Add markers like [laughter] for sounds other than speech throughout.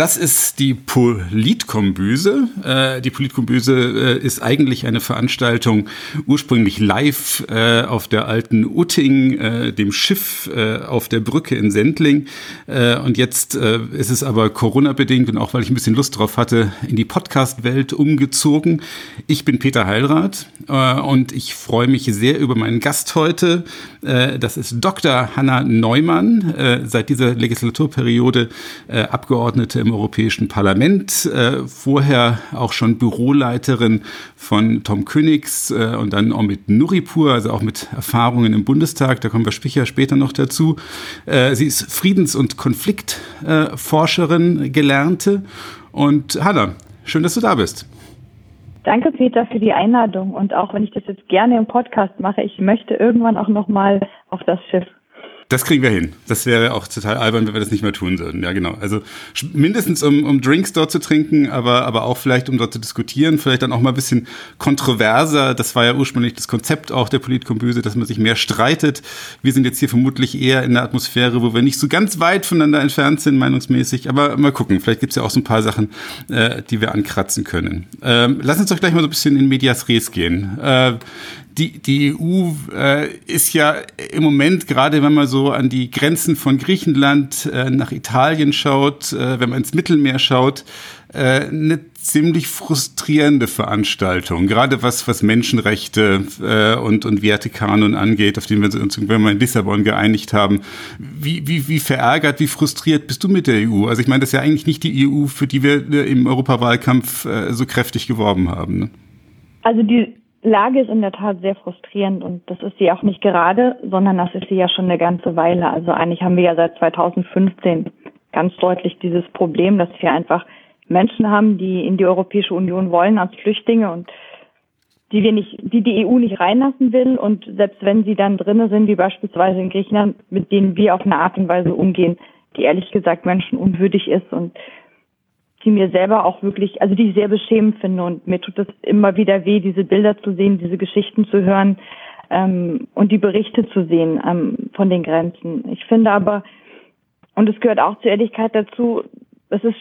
Das ist die Politkombüse. Äh, die Politkombüse äh, ist eigentlich eine Veranstaltung ursprünglich live äh, auf der alten Utting, äh, dem Schiff äh, auf der Brücke in Sendling. Äh, und jetzt ist es aber Corona-bedingt und auch weil ich ein bisschen Lust drauf hatte, in die Podcast-Welt umgezogen. Ich bin Peter Heilrath und ich freue mich sehr über meinen Gast heute. das ist Dr. Hanna Neumann, seit dieser Legislaturperiode Abgeordnete im im Europäischen Parlament, äh, vorher auch schon Büroleiterin von Tom Königs äh, und dann auch mit Nuripur, also auch mit Erfahrungen im Bundestag, da kommen wir später noch dazu. Äh, sie ist Friedens- und Konfliktforscherin, Gelernte. Und Hanna, schön, dass du da bist. Danke, Peter, für die Einladung. Und auch wenn ich das jetzt gerne im Podcast mache, ich möchte irgendwann auch nochmal auf das Schiff. Das kriegen wir hin. Das wäre auch total albern, wenn wir das nicht mehr tun würden. Ja, genau. Also mindestens um, um Drinks dort zu trinken, aber, aber auch vielleicht um dort zu diskutieren, vielleicht dann auch mal ein bisschen kontroverser. Das war ja ursprünglich das Konzept auch der Politkombüse, dass man sich mehr streitet. Wir sind jetzt hier vermutlich eher in der Atmosphäre, wo wir nicht so ganz weit voneinander entfernt sind, meinungsmäßig. Aber mal gucken, vielleicht gibt's ja auch so ein paar Sachen, äh, die wir ankratzen können. Ähm, lass uns doch gleich mal so ein bisschen in Medias Res gehen. Äh, die, die EU äh, ist ja im Moment, gerade wenn man so an die Grenzen von Griechenland äh, nach Italien schaut, äh, wenn man ins Mittelmeer schaut, äh, eine ziemlich frustrierende Veranstaltung, gerade was, was Menschenrechte äh, und, und Wertekanon angeht, auf den wir uns irgendwann mal in Lissabon geeinigt haben. Wie, wie, wie verärgert, wie frustriert bist du mit der EU? Also ich meine, das ist ja eigentlich nicht die EU, für die wir äh, im Europawahlkampf äh, so kräftig geworben haben. Ne? Also die Lage ist in der Tat sehr frustrierend und das ist sie auch nicht gerade, sondern das ist sie ja schon eine ganze Weile. Also eigentlich haben wir ja seit 2015 ganz deutlich dieses Problem, dass wir einfach Menschen haben, die in die Europäische Union wollen als Flüchtlinge und die wir nicht, die die EU nicht reinlassen will und selbst wenn sie dann drinnen sind, wie beispielsweise in Griechenland, mit denen wir auf eine Art und Weise umgehen, die ehrlich gesagt menschenunwürdig ist und die mir selber auch wirklich, also die ich sehr beschämend finde und mir tut es immer wieder weh, diese Bilder zu sehen, diese Geschichten zu hören ähm, und die Berichte zu sehen ähm, von den Grenzen. Ich finde aber, und es gehört auch zur Ehrlichkeit dazu, es ist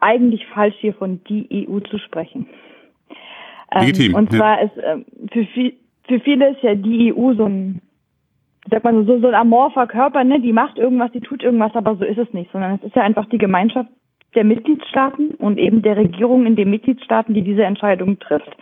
eigentlich falsch, hier von die EU zu sprechen. Ähm, Legitim. Und zwar ist äh, für, viel, für viele ist ja die EU so ein sag mal so, so ein amorpher Körper, ne, die macht irgendwas, die tut irgendwas, aber so ist es nicht, sondern es ist ja einfach die Gemeinschaft der Mitgliedstaaten und eben der Regierung in den Mitgliedstaaten, die diese Entscheidung trifft.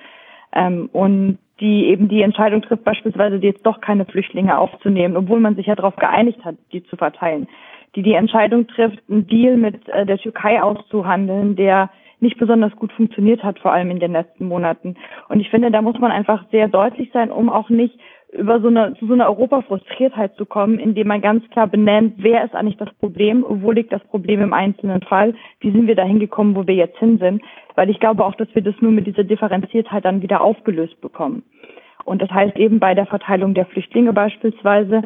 Ähm, und die eben die Entscheidung trifft, beispielsweise jetzt doch keine Flüchtlinge aufzunehmen, obwohl man sich ja darauf geeinigt hat, die zu verteilen. Die die Entscheidung trifft, einen Deal mit äh, der Türkei auszuhandeln, der nicht besonders gut funktioniert hat, vor allem in den letzten Monaten. Und ich finde, da muss man einfach sehr deutlich sein, um auch nicht über so eine, zu so einer Europafrustriertheit zu kommen, indem man ganz klar benennt, wer ist eigentlich das Problem, wo liegt das Problem im einzelnen Fall, wie sind wir dahin gekommen, wo wir jetzt hin sind, weil ich glaube auch, dass wir das nur mit dieser Differenziertheit dann wieder aufgelöst bekommen. Und das heißt eben bei der Verteilung der Flüchtlinge beispielsweise,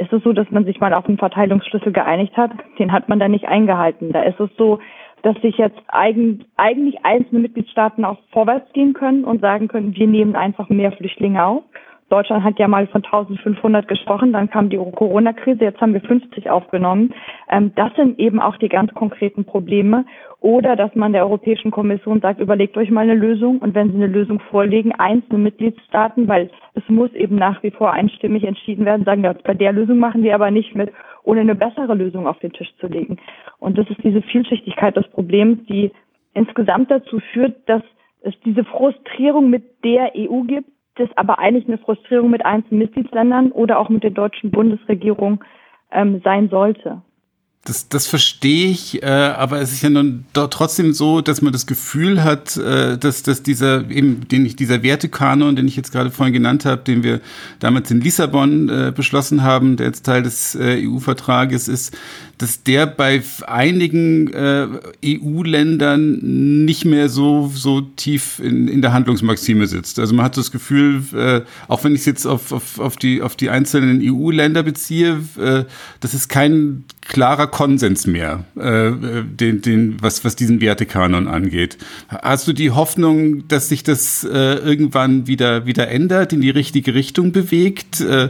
ist es so, dass man sich mal auf einen Verteilungsschlüssel geeinigt hat, den hat man dann nicht eingehalten. Da ist es so, dass sich jetzt eigen, eigentlich einzelne Mitgliedstaaten auch vorwärts gehen können und sagen können, wir nehmen einfach mehr Flüchtlinge auf. Deutschland hat ja mal von 1500 gesprochen, dann kam die Corona-Krise, jetzt haben wir 50 aufgenommen. Ähm, das sind eben auch die ganz konkreten Probleme. Oder dass man der Europäischen Kommission sagt, überlegt euch mal eine Lösung und wenn sie eine Lösung vorlegen, einzelne Mitgliedstaaten, weil es muss eben nach wie vor einstimmig entschieden werden, sagen, ja, bei der Lösung machen wir aber nicht mit, ohne eine bessere Lösung auf den Tisch zu legen. Und das ist diese Vielschichtigkeit des Problems, die insgesamt dazu führt, dass es diese Frustrierung mit der EU gibt, das aber eigentlich eine Frustrierung mit einzelnen Mitgliedsländern oder auch mit der deutschen Bundesregierung ähm, sein sollte. Das, das verstehe ich, äh, aber es ist ja nun doch trotzdem so, dass man das Gefühl hat, äh, dass, dass dieser eben, den ich, dieser Wertekanon, den ich jetzt gerade vorhin genannt habe, den wir damals in Lissabon äh, beschlossen haben, der jetzt Teil des äh, EU-Vertrages ist, dass der bei einigen äh, EU-Ländern nicht mehr so, so tief in, in der Handlungsmaxime sitzt. Also man hat das Gefühl, äh, auch wenn ich es jetzt auf, auf, auf, die, auf die einzelnen EU-Länder beziehe, äh, das ist kein klarer Konsens mehr, äh, den, den, was, was diesen Wertekanon angeht. Hast du die Hoffnung, dass sich das äh, irgendwann wieder, wieder ändert, in die richtige Richtung bewegt? Äh,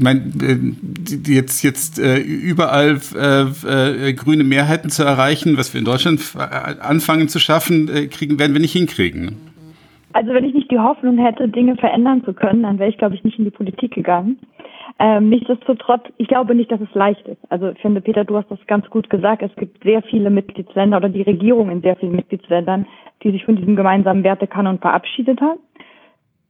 mein, äh, jetzt, jetzt äh, überall äh, äh, grüne Mehrheiten zu erreichen, was wir in Deutschland äh, anfangen zu schaffen, äh, kriegen, werden wir nicht hinkriegen. Also wenn ich nicht die Hoffnung hätte, Dinge verändern zu können, dann wäre ich, glaube ich, nicht in die Politik gegangen. Ähm, nichtsdestotrotz, ich glaube nicht, dass es leicht ist. Also ich finde, Peter, du hast das ganz gut gesagt. Es gibt sehr viele Mitgliedsländer oder die Regierung in sehr vielen Mitgliedsländern, die sich von diesem gemeinsamen Wertekanon verabschiedet haben.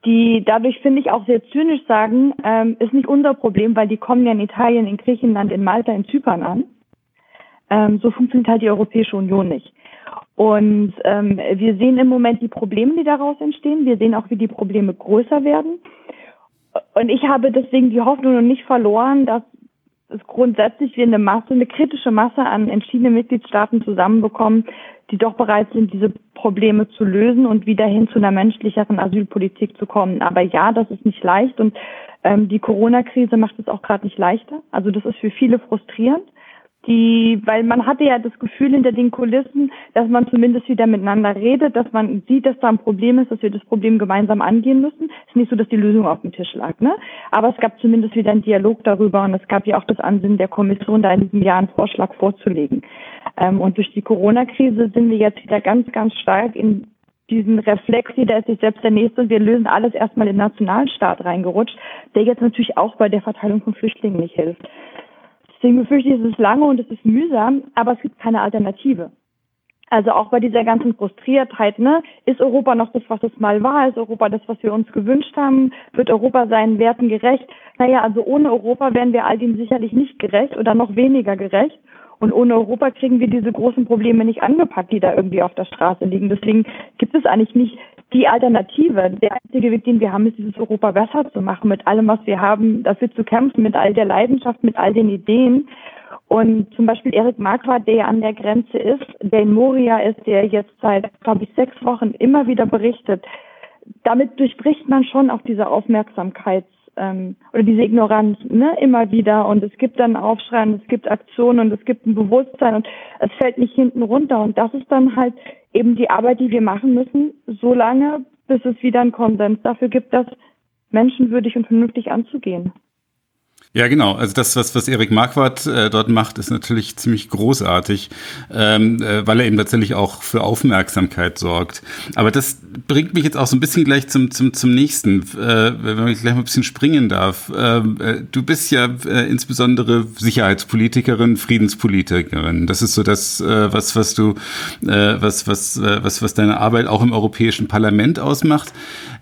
Die dadurch, finde ich, auch sehr zynisch sagen, ähm, ist nicht unser Problem, weil die kommen ja in Italien, in Griechenland, in Malta, in Zypern an. Ähm, so funktioniert halt die Europäische Union nicht. Und ähm, wir sehen im Moment die Probleme, die daraus entstehen. Wir sehen auch, wie die Probleme größer werden. Und ich habe deswegen die Hoffnung noch nicht verloren, dass es grundsätzlich wir eine Masse, eine kritische Masse an entschiedenen Mitgliedstaaten zusammenbekommen, die doch bereit sind, diese Probleme zu lösen und wieder hin zu einer menschlicheren Asylpolitik zu kommen. Aber ja, das ist nicht leicht und ähm, die Corona-Krise macht es auch gerade nicht leichter. Also das ist für viele frustrierend die, weil man hatte ja das Gefühl hinter den Kulissen, dass man zumindest wieder miteinander redet, dass man sieht, dass da ein Problem ist, dass wir das Problem gemeinsam angehen müssen. Es ist nicht so, dass die Lösung auf dem Tisch lag, ne? Aber es gab zumindest wieder einen Dialog darüber und es gab ja auch das Ansinnen der Kommission, da in diesem Jahr einen Vorschlag vorzulegen. Ähm, und durch die Corona-Krise sind wir jetzt wieder ganz, ganz stark in diesen Reflex, jeder ist sich selbst der Nächste und wir lösen alles erstmal in den Nationalstaat reingerutscht, der jetzt natürlich auch bei der Verteilung von Flüchtlingen nicht hilft. Deswegen befürchte ich, es ist lange und es ist mühsam, aber es gibt keine Alternative. Also auch bei dieser ganzen Frustriertheit, ne? Ist Europa noch das, was es mal war? Ist Europa das, was wir uns gewünscht haben? Wird Europa seinen Werten gerecht? Naja, also ohne Europa wären wir all dem sicherlich nicht gerecht oder noch weniger gerecht. Und ohne Europa kriegen wir diese großen Probleme nicht angepackt, die da irgendwie auf der Straße liegen. Deswegen gibt es eigentlich nicht die Alternative. Der einzige Weg, den wir haben, ist dieses Europa besser zu machen, mit allem, was wir haben, dafür zu kämpfen, mit all der Leidenschaft, mit all den Ideen. Und zum Beispiel Erik Marquardt, der an der Grenze ist, der in Moria ist, der jetzt seit, glaube ich, sechs Wochen immer wieder berichtet. Damit durchbricht man schon auch diese Aufmerksamkeits- ähm, oder diese Ignoranz ne, immer wieder. Und es gibt dann Aufschrei und es gibt Aktionen und es gibt ein Bewusstsein und es fällt nicht hinten runter. Und das ist dann halt eben die Arbeit, die wir machen müssen, so lange, bis es wieder einen Konsens dafür gibt, das menschenwürdig und vernünftig anzugehen. Ja, genau. Also das, was, was Erik Marquardt äh, dort macht, ist natürlich ziemlich großartig, ähm, äh, weil er eben tatsächlich auch für Aufmerksamkeit sorgt. Aber das bringt mich jetzt auch so ein bisschen gleich zum, zum, zum nächsten, äh, wenn ich gleich mal ein bisschen springen darf. Ähm, äh, du bist ja äh, insbesondere Sicherheitspolitikerin, Friedenspolitikerin. Das ist so das, äh, was, was du, äh, was, was, äh, was, was deine Arbeit auch im Europäischen Parlament ausmacht.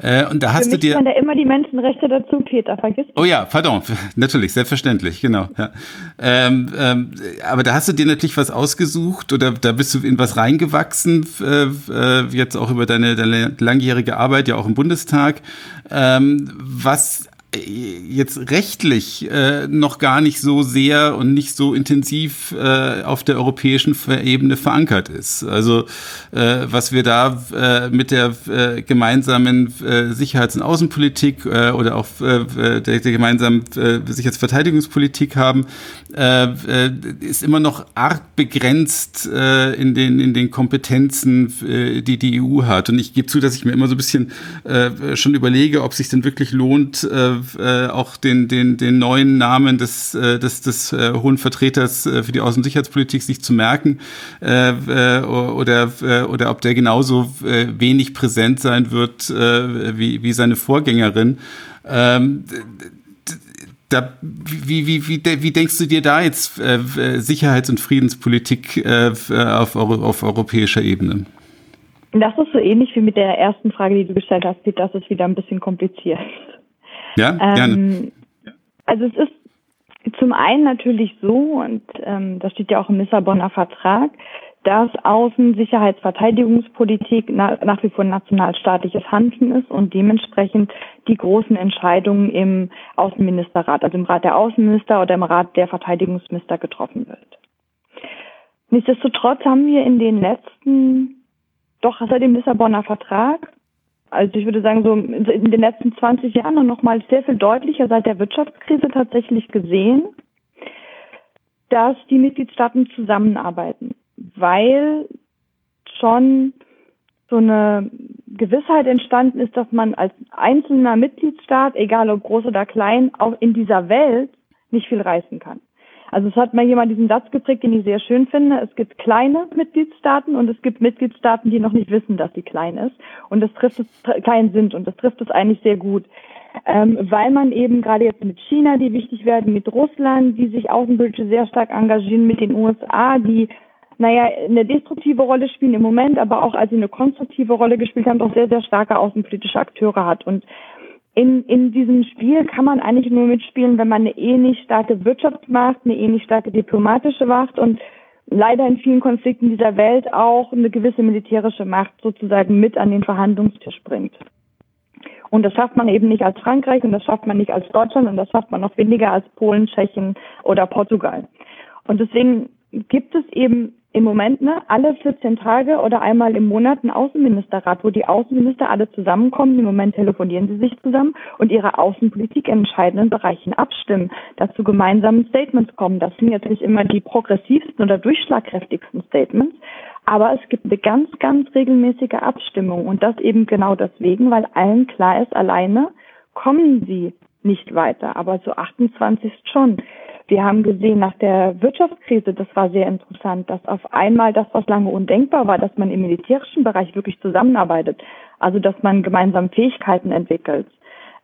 Äh, und da hast du dir. da immer die Menschenrechte dazu, Peter, vergiss. Oh ja, pardon, [laughs] natürlich, selbstverständlich, genau. Ja. Ähm, ähm, aber da hast du dir natürlich was ausgesucht oder da bist du in was reingewachsen, äh, jetzt auch über deine, deine langjährige Arbeit, ja auch im Bundestag, ähm, was jetzt rechtlich äh, noch gar nicht so sehr und nicht so intensiv äh, auf der europäischen Ebene verankert ist. Also äh, was wir da äh, mit der äh, gemeinsamen äh, Sicherheits- und Außenpolitik äh, oder auch äh, der, der gemeinsamen äh, Sicherheitsverteidigungspolitik haben, äh, äh, ist immer noch arg begrenzt äh, in den in den Kompetenzen, äh, die die EU hat. Und ich gebe zu, dass ich mir immer so ein bisschen äh, schon überlege, ob sich denn wirklich lohnt. Äh, äh, auch den, den, den neuen Namen des, äh, des, des äh, hohen Vertreters äh, für die Außensicherheitspolitik sich zu merken äh, äh, oder, äh, oder ob der genauso äh, wenig präsent sein wird äh, wie, wie seine Vorgängerin. Ähm, da, wie, wie, wie, wie denkst du dir da jetzt äh, Sicherheits- und Friedenspolitik äh, auf, auf europäischer Ebene? Das ist so ähnlich wie mit der ersten Frage, die du gestellt hast, Das ist wieder ein bisschen kompliziert. Ja, gerne. Ähm, also es ist zum einen natürlich so, und ähm, das steht ja auch im Lissabonner Vertrag, dass Außen-, Sicherheits-, Verteidigungspolitik na, nach wie vor nationalstaatliches Handeln ist und dementsprechend die großen Entscheidungen im Außenministerrat, also im Rat der Außenminister oder im Rat der Verteidigungsminister getroffen wird. Nichtsdestotrotz haben wir in den letzten, doch seit dem Lissabonner Vertrag, also ich würde sagen, so in den letzten 20 Jahren und nochmal sehr viel deutlicher seit der Wirtschaftskrise tatsächlich gesehen, dass die Mitgliedstaaten zusammenarbeiten, weil schon so eine Gewissheit entstanden ist, dass man als einzelner Mitgliedstaat, egal ob groß oder klein, auch in dieser Welt nicht viel reißen kann. Also es hat mal jemand diesen Satz geprägt, den ich sehr schön finde. Es gibt kleine Mitgliedstaaten und es gibt Mitgliedstaaten, die noch nicht wissen, dass sie klein ist. Und das trifft es klein sind und das trifft es eigentlich sehr gut. Ähm, weil man eben gerade jetzt mit China, die wichtig werden, mit Russland, die sich außenpolitisch sehr stark engagieren, mit den USA, die naja, eine destruktive Rolle spielen im Moment, aber auch als sie eine konstruktive Rolle gespielt haben, doch sehr, sehr starke außenpolitische Akteure hat. Und in, in diesem Spiel kann man eigentlich nur mitspielen, wenn man eine ähnlich starke Wirtschaftsmacht, eine ähnlich starke diplomatische Macht und leider in vielen Konflikten dieser Welt auch eine gewisse militärische Macht sozusagen mit an den Verhandlungstisch bringt. Und das schafft man eben nicht als Frankreich und das schafft man nicht als Deutschland und das schafft man noch weniger als Polen, Tschechien oder Portugal. Und deswegen gibt es eben im Moment ne, alle 14 Tage oder einmal im Monat ein Außenministerrat, wo die Außenminister alle zusammenkommen. Im Moment telefonieren sie sich zusammen und ihre Außenpolitik in entscheidenden Bereichen abstimmen, dazu gemeinsamen Statements kommen. Das sind jetzt nicht immer die progressivsten oder durchschlagkräftigsten Statements, aber es gibt eine ganz, ganz regelmäßige Abstimmung und das eben genau deswegen, weil allen klar ist, alleine kommen sie nicht weiter, aber so 28 schon. Wir haben gesehen nach der Wirtschaftskrise, das war sehr interessant, dass auf einmal das, was lange undenkbar war, dass man im militärischen Bereich wirklich zusammenarbeitet, also dass man gemeinsam Fähigkeiten entwickelt,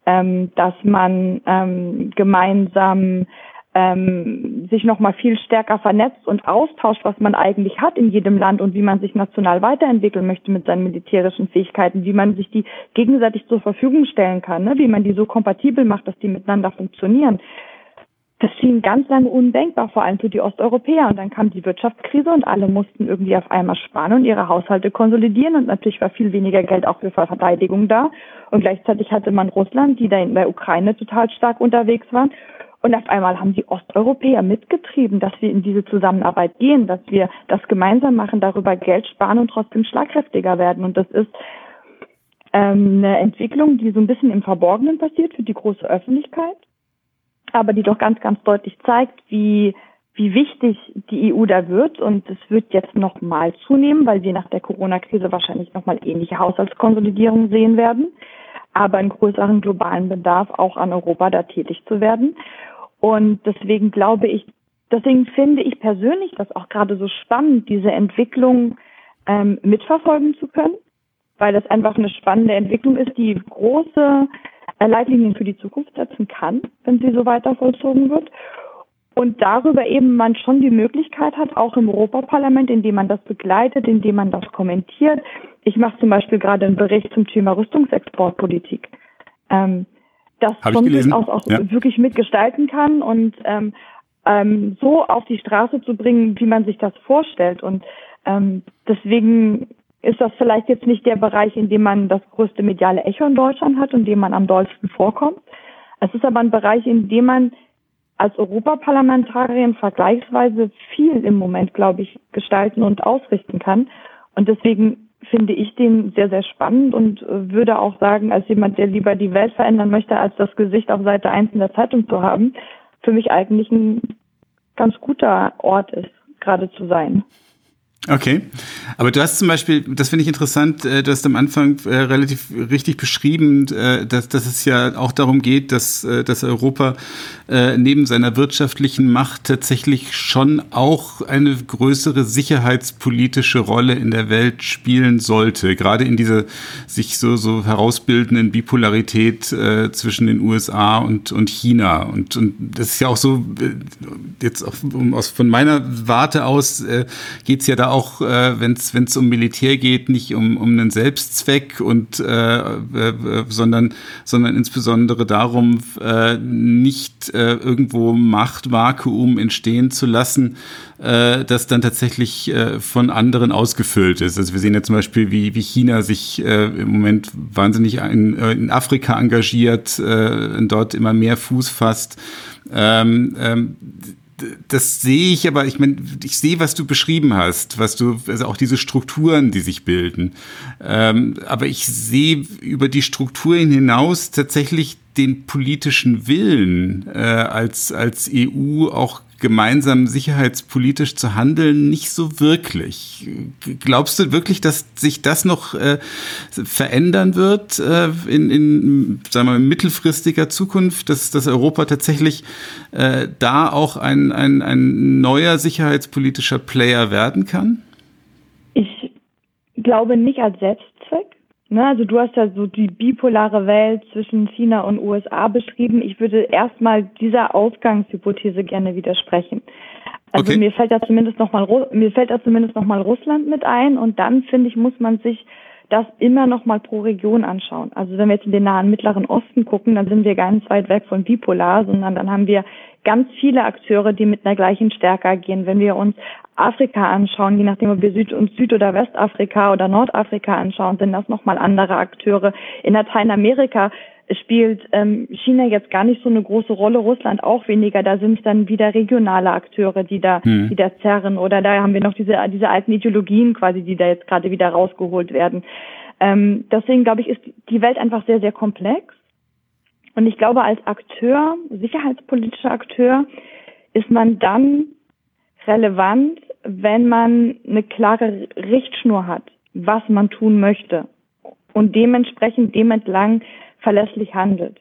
ähm, dass man ähm, gemeinsam ähm, sich noch mal viel stärker vernetzt und austauscht, was man eigentlich hat in jedem Land und wie man sich national weiterentwickeln möchte mit seinen militärischen Fähigkeiten, wie man sich die gegenseitig zur Verfügung stellen kann, ne? wie man die so kompatibel macht, dass die miteinander funktionieren das schien ganz lange undenkbar, vor allem für die Osteuropäer. Und dann kam die Wirtschaftskrise und alle mussten irgendwie auf einmal sparen und ihre Haushalte konsolidieren. Und natürlich war viel weniger Geld auch für Verteidigung da. Und gleichzeitig hatte man Russland, die da in der Ukraine total stark unterwegs waren. Und auf einmal haben die Osteuropäer mitgetrieben, dass wir in diese Zusammenarbeit gehen, dass wir das gemeinsam machen, darüber Geld sparen und trotzdem schlagkräftiger werden. Und das ist ähm, eine Entwicklung, die so ein bisschen im Verborgenen passiert für die große Öffentlichkeit aber die doch ganz, ganz deutlich zeigt, wie, wie wichtig die EU da wird. Und es wird jetzt noch mal zunehmen, weil wir nach der Corona-Krise wahrscheinlich noch mal ähnliche Haushaltskonsolidierung sehen werden. Aber einen größeren globalen Bedarf auch an Europa da tätig zu werden. Und deswegen glaube ich, deswegen finde ich persönlich das auch gerade so spannend, diese Entwicklung ähm, mitverfolgen zu können, weil das einfach eine spannende Entwicklung ist, die große Leitlinien für die Zukunft setzen kann, wenn sie so weiter vollzogen wird. Und darüber eben man schon die Möglichkeit hat, auch im Europaparlament, indem man das begleitet, indem man das kommentiert. Ich mache zum Beispiel gerade einen Bericht zum Thema Rüstungsexportpolitik. Ähm, das von sich aus auch ja. wirklich mitgestalten kann und ähm, ähm, so auf die Straße zu bringen, wie man sich das vorstellt. Und ähm, deswegen ist das vielleicht jetzt nicht der Bereich, in dem man das größte mediale Echo in Deutschland hat und dem man am dollsten vorkommt. Es ist aber ein Bereich, in dem man als Europaparlamentarierin vergleichsweise viel im Moment, glaube ich, gestalten und ausrichten kann. Und deswegen finde ich den sehr, sehr spannend und würde auch sagen, als jemand, der lieber die Welt verändern möchte, als das Gesicht auf Seite 1 in der Zeitung zu haben, für mich eigentlich ein ganz guter Ort ist, gerade zu sein. Okay, aber du hast zum Beispiel, das finde ich interessant, äh, du hast am Anfang äh, relativ richtig beschrieben, äh, dass, dass es ja auch darum geht, dass, dass Europa neben seiner wirtschaftlichen Macht tatsächlich schon auch eine größere sicherheitspolitische Rolle in der Welt spielen sollte, gerade in dieser sich so, so herausbildenden Bipolarität zwischen den USA und, und China. Und, und das ist ja auch so, jetzt auch von meiner Warte aus geht es ja da auch auch, äh, wenn es um Militär geht, nicht um, um einen Selbstzweck und äh, äh, sondern, sondern insbesondere darum, äh, nicht äh, irgendwo Machtvakuum entstehen zu lassen, äh, das dann tatsächlich äh, von anderen ausgefüllt ist. Also wir sehen ja zum Beispiel, wie, wie China sich äh, im Moment wahnsinnig in, äh, in Afrika engagiert, äh, dort immer mehr Fuß fasst. Ähm, ähm, das sehe ich, aber ich meine, ich sehe, was du beschrieben hast, was du, also auch diese Strukturen, die sich bilden. Ähm, aber ich sehe über die Strukturen hinaus tatsächlich den politischen Willen äh, als, als EU auch gemeinsam sicherheitspolitisch zu handeln, nicht so wirklich. Glaubst du wirklich, dass sich das noch äh, verändern wird äh, in, in sagen wir, mittelfristiger Zukunft, dass, dass Europa tatsächlich äh, da auch ein, ein, ein neuer sicherheitspolitischer Player werden kann? Ich glaube nicht als Selbstzweck. Ne, also du hast ja so die bipolare Welt zwischen China und USA beschrieben. Ich würde erstmal dieser Ausgangshypothese gerne widersprechen. Also okay. mir fällt da zumindest noch mal mir fällt da zumindest noch mal Russland mit ein und dann finde ich muss man sich das immer noch mal pro Region anschauen. Also wenn wir jetzt in den nahen Mittleren Osten gucken, dann sind wir ganz weit weg von bipolar, sondern dann haben wir ganz viele Akteure, die mit einer gleichen Stärke agieren. Wenn wir uns Afrika anschauen, je nachdem, ob wir Süd- und Süd- oder Westafrika oder Nordafrika anschauen, sind das nochmal andere Akteure. In Lateinamerika spielt ähm, China jetzt gar nicht so eine große Rolle, Russland auch weniger. Da sind es dann wieder regionale Akteure, die da, hm. die da zerren. Oder da haben wir noch diese, diese alten Ideologien quasi, die da jetzt gerade wieder rausgeholt werden. Ähm, deswegen glaube ich, ist die Welt einfach sehr, sehr komplex. Und ich glaube, als Akteur, sicherheitspolitischer Akteur, ist man dann relevant, wenn man eine klare Richtschnur hat, was man tun möchte und dementsprechend dem entlang verlässlich handelt.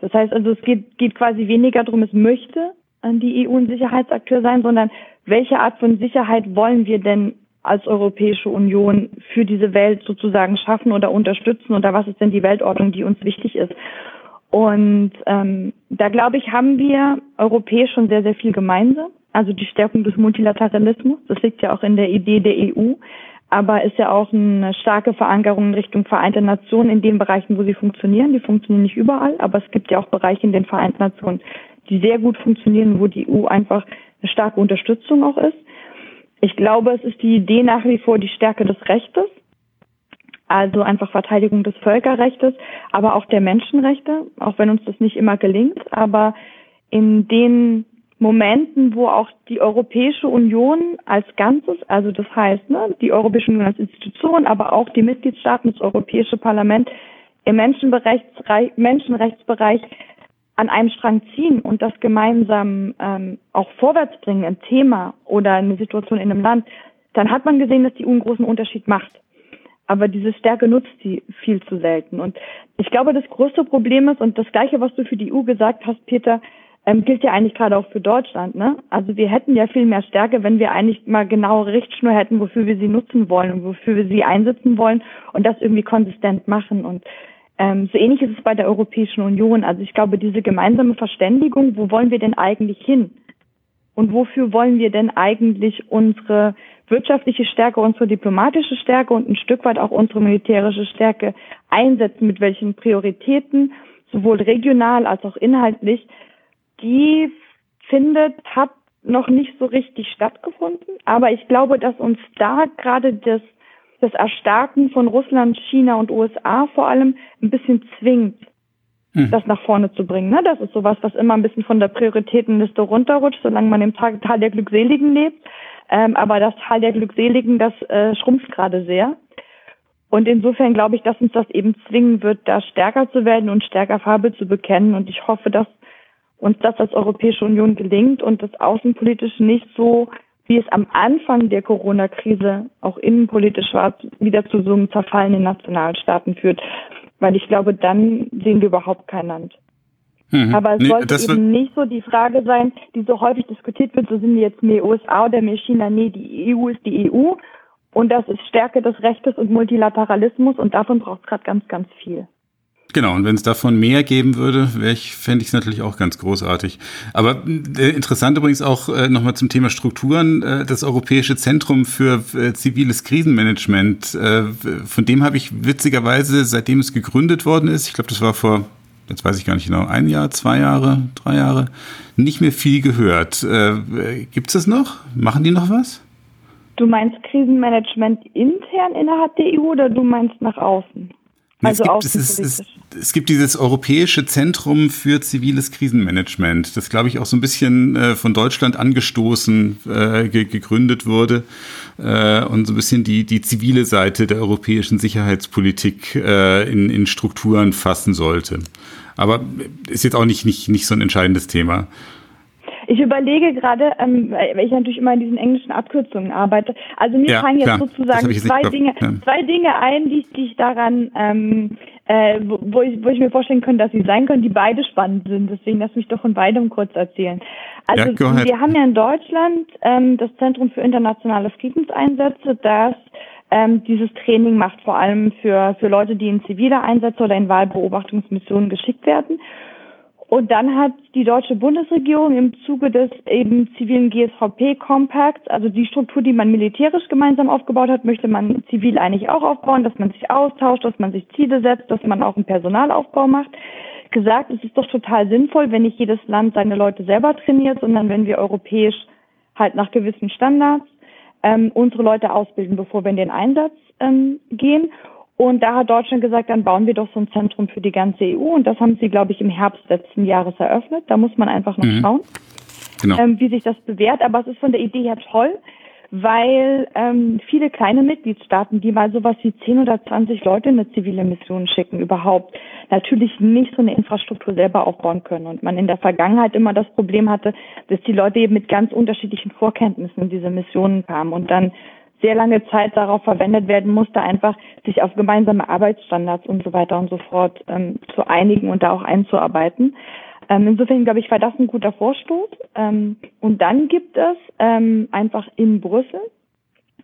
Das heißt also, es geht, geht quasi weniger darum, es möchte an die EU ein Sicherheitsakteur sein, sondern welche Art von Sicherheit wollen wir denn als Europäische Union für diese Welt sozusagen schaffen oder unterstützen oder was ist denn die Weltordnung, die uns wichtig ist. Und ähm, da glaube ich, haben wir europäisch schon sehr, sehr viel gemeinsam. Also die Stärkung des Multilateralismus, das liegt ja auch in der Idee der EU, aber ist ja auch eine starke Verankerung in Richtung Vereinte Nationen in den Bereichen, wo sie funktionieren. Die funktionieren nicht überall, aber es gibt ja auch Bereiche in den Vereinten Nationen, die sehr gut funktionieren, wo die EU einfach eine starke Unterstützung auch ist. Ich glaube, es ist die Idee nach wie vor die Stärke des Rechtes also einfach Verteidigung des Völkerrechtes, aber auch der Menschenrechte, auch wenn uns das nicht immer gelingt. Aber in den Momenten, wo auch die Europäische Union als Ganzes, also das heißt ne, die Europäische Union als Institution, aber auch die Mitgliedstaaten, das Europäische Parlament im Menschenrechtsbereich an einem Strang ziehen und das gemeinsam ähm, auch vorwärts bringen, ein Thema oder eine Situation in einem Land, dann hat man gesehen, dass die EU einen großen Unterschied macht aber diese Stärke nutzt sie viel zu selten. Und ich glaube, das größte Problem ist, und das Gleiche, was du für die EU gesagt hast, Peter, ähm, gilt ja eigentlich gerade auch für Deutschland. Ne? Also wir hätten ja viel mehr Stärke, wenn wir eigentlich mal genauere Richtschnur hätten, wofür wir sie nutzen wollen und wofür wir sie einsetzen wollen und das irgendwie konsistent machen. Und ähm, so ähnlich ist es bei der Europäischen Union. Also ich glaube, diese gemeinsame Verständigung, wo wollen wir denn eigentlich hin? Und wofür wollen wir denn eigentlich unsere wirtschaftliche Stärke, unsere diplomatische Stärke und ein Stück weit auch unsere militärische Stärke einsetzen, mit welchen Prioritäten, sowohl regional als auch inhaltlich, die findet, hat noch nicht so richtig stattgefunden. Aber ich glaube, dass uns da gerade das, das Erstarken von Russland, China und USA vor allem ein bisschen zwingt, hm. das nach vorne zu bringen. Ne? Das ist sowas, was immer ein bisschen von der Prioritätenliste runterrutscht, solange man im Tal der Glückseligen lebt. Ähm, aber das Tal der Glückseligen, das äh, schrumpft gerade sehr. Und insofern glaube ich, dass uns das eben zwingen wird, da stärker zu werden und stärker Farbe zu bekennen. Und ich hoffe, dass uns das als Europäische Union gelingt und das außenpolitisch nicht so, wie es am Anfang der Corona-Krise auch innenpolitisch war, wieder zu so einem zerfallenen Nationalstaaten führt. Weil ich glaube, dann sehen wir überhaupt kein Land. Mhm. Aber es nee, sollte eben nicht so die Frage sein, die so häufig diskutiert wird, so sind wir jetzt mehr USA oder mehr China. Nee, die EU ist die EU und das ist Stärke des Rechtes und Multilateralismus und davon braucht es gerade ganz, ganz viel. Genau, und wenn es davon mehr geben würde, ich, fände ich es natürlich auch ganz großartig. Aber äh, interessant übrigens auch äh, nochmal zum Thema Strukturen, äh, das Europäische Zentrum für äh, ziviles Krisenmanagement, äh, von dem habe ich witzigerweise, seitdem es gegründet worden ist, ich glaube, das war vor jetzt weiß ich gar nicht genau, ein Jahr, zwei Jahre, drei Jahre, nicht mehr viel gehört. Äh, Gibt es das noch? Machen die noch was? Du meinst Krisenmanagement intern innerhalb der EU oder du meinst nach außen? Also es, gibt, es, ist, es, es, gibt dieses Europäische Zentrum für ziviles Krisenmanagement, das glaube ich auch so ein bisschen äh, von Deutschland angestoßen äh, ge gegründet wurde äh, und so ein bisschen die, die zivile Seite der europäischen Sicherheitspolitik äh, in, in Strukturen fassen sollte. Aber ist jetzt auch nicht, nicht, nicht so ein entscheidendes Thema. Ich überlege gerade, ähm, weil ich natürlich immer in diesen englischen Abkürzungen arbeite. Also mir Ja, fallen jetzt klar. sozusagen ich jetzt zwei Dinge, zwei Dinge ein, die, die ich daran, ähm, äh, wo, ich, wo ich mir vorstellen könnte, dass sie sein können, die beide spannend sind. Deswegen lass mich doch von beidem kurz erzählen. Also Ja, wir haben ja in Deutschland ähm, das Zentrum für internationale Friedenseinsätze, das ähm, dieses Training macht, vor allem für, für Leute, die in zivile Einsätze oder in Wahlbeobachtungsmissionen geschickt werden. Und dann hat die deutsche Bundesregierung im Zuge des eben zivilen GSVP-Compacts, also die Struktur, die man militärisch gemeinsam aufgebaut hat, möchte man zivil eigentlich auch aufbauen, dass man sich austauscht, dass man sich Ziele setzt, dass man auch einen Personalaufbau macht. Gesagt, es ist doch total sinnvoll, wenn nicht jedes Land seine Leute selber trainiert, sondern wenn wir europäisch halt nach gewissen Standards ähm, unsere Leute ausbilden, bevor wir in den Einsatz ähm, gehen. Und da hat Deutschland gesagt, dann bauen wir doch so ein Zentrum für die ganze EU. Und das haben sie, glaube ich, im Herbst letzten Jahres eröffnet. Da muss man einfach noch Mhm. schauen, Genau. ähm, wie sich das bewährt. Aber es ist von der Idee her toll, weil ähm, viele kleine Mitgliedstaaten, die mal sowas wie 10 oder 20 Leute in eine zivile Mission schicken, überhaupt natürlich nicht so eine Infrastruktur selber aufbauen können. Und man in der Vergangenheit immer das Problem hatte, dass die Leute eben mit ganz unterschiedlichen Vorkenntnissen in diese Missionen kamen und dann sehr lange Zeit darauf verwendet werden musste, einfach sich auf gemeinsame Arbeitsstandards und so weiter und so fort ähm, zu einigen und da auch einzuarbeiten. Ähm, insofern, glaube ich, war das ein guter Vorstoß. Ähm, und dann gibt es ähm, einfach in Brüssel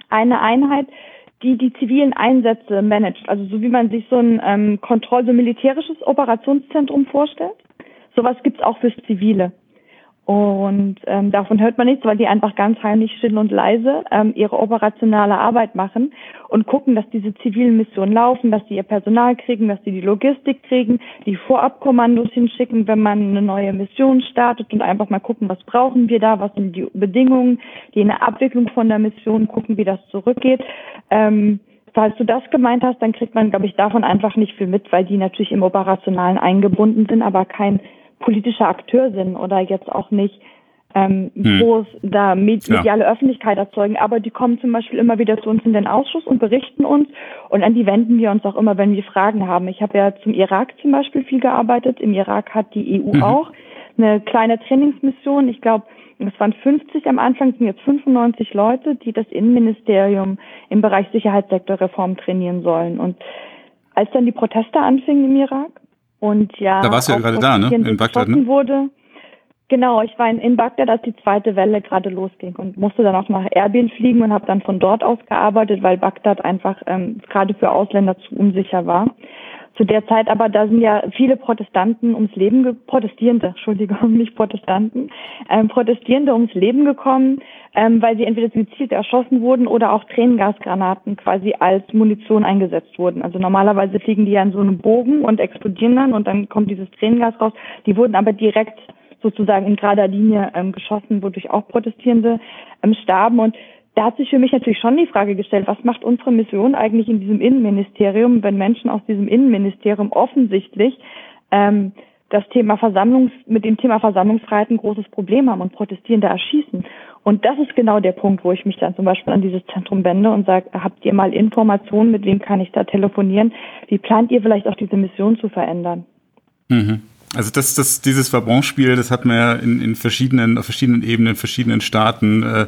eine Einheit, die die zivilen Einsätze managt. Also so wie man sich so ein ähm, Kontroll-, so militärisches Operationszentrum vorstellt. Sowas gibt's auch fürs Zivile. Und ähm, davon hört man nichts, weil die einfach ganz heimlich, still und leise ähm, ihre operationale Arbeit machen und gucken, dass diese zivilen Missionen laufen, dass sie ihr Personal kriegen, dass sie die Logistik kriegen, die Vorabkommandos hinschicken, wenn man eine neue Mission startet und einfach mal gucken, was brauchen wir da, was sind die Bedingungen, die in der Abwicklung von der Mission gucken, wie das zurückgeht. Ähm, Falls du das gemeint hast, dann kriegt man, glaube ich, davon einfach nicht viel mit, weil die natürlich im Operationalen eingebunden sind, aber kein politischer Akteur sind oder jetzt auch nicht ähm, Hm. groß da med Ja. mediale Öffentlichkeit erzeugen. Aber die kommen zum Beispiel immer wieder zu uns in den Ausschuss und berichten uns und an die wenden wir uns auch immer, wenn wir Fragen haben. Ich habe ja zum Irak zum Beispiel viel gearbeitet. Im Irak hat die EU Mhm. auch eine kleine Trainingsmission. Ich glaube, es waren 50 am Anfang, sind jetzt 95 Leute, die das Innenministerium im Bereich Sicherheitssektorreform trainieren sollen. Und als dann die Proteste anfingen im Irak und ja, Da warst du ja gerade da, ne? In Bagdad, ne? wurde. Genau, ich war in, in Bagdad, als die zweite Welle gerade losging und musste dann auch nach Erbil fliegen und habe dann von dort aus gearbeitet, weil Bagdad einfach ähm, gerade für Ausländer zu unsicher war. Zu der Zeit aber, da sind ja viele Protestanten ums Leben, ge Protestierende, Entschuldigung, [laughs] nicht Protestanten, ähm, Protestierende ums Leben gekommen, ähm, weil sie entweder gezielt erschossen wurden oder auch Tränengasgranaten quasi als Munition eingesetzt wurden. Also normalerweise fliegen die ja in so einem Bogen und explodieren dann und dann kommt dieses Tränengas raus. Die wurden aber direkt sozusagen in gerader Linie ähm, geschossen, wodurch auch Protestierende ähm, starben. Und da hat sich für mich natürlich schon die Frage gestellt, was macht unsere Mission eigentlich in diesem Innenministerium, wenn Menschen aus diesem Innenministerium offensichtlich ähm, das Thema Versammlungs mit dem Thema Versammlungsfreiheit ein großes Problem haben und Protestierende erschießen. Und das ist genau der Punkt, wo ich mich dann zum Beispiel an dieses Zentrum wende und sage, habt ihr mal Informationen, mit wem kann ich da telefonieren? Wie plant ihr vielleicht auch diese Mission zu verändern? Mhm. Also das, das, dieses Verbranspiel, das hat man ja in, in verschiedenen, auf verschiedenen Ebenen, verschiedenen Staaten. Äh,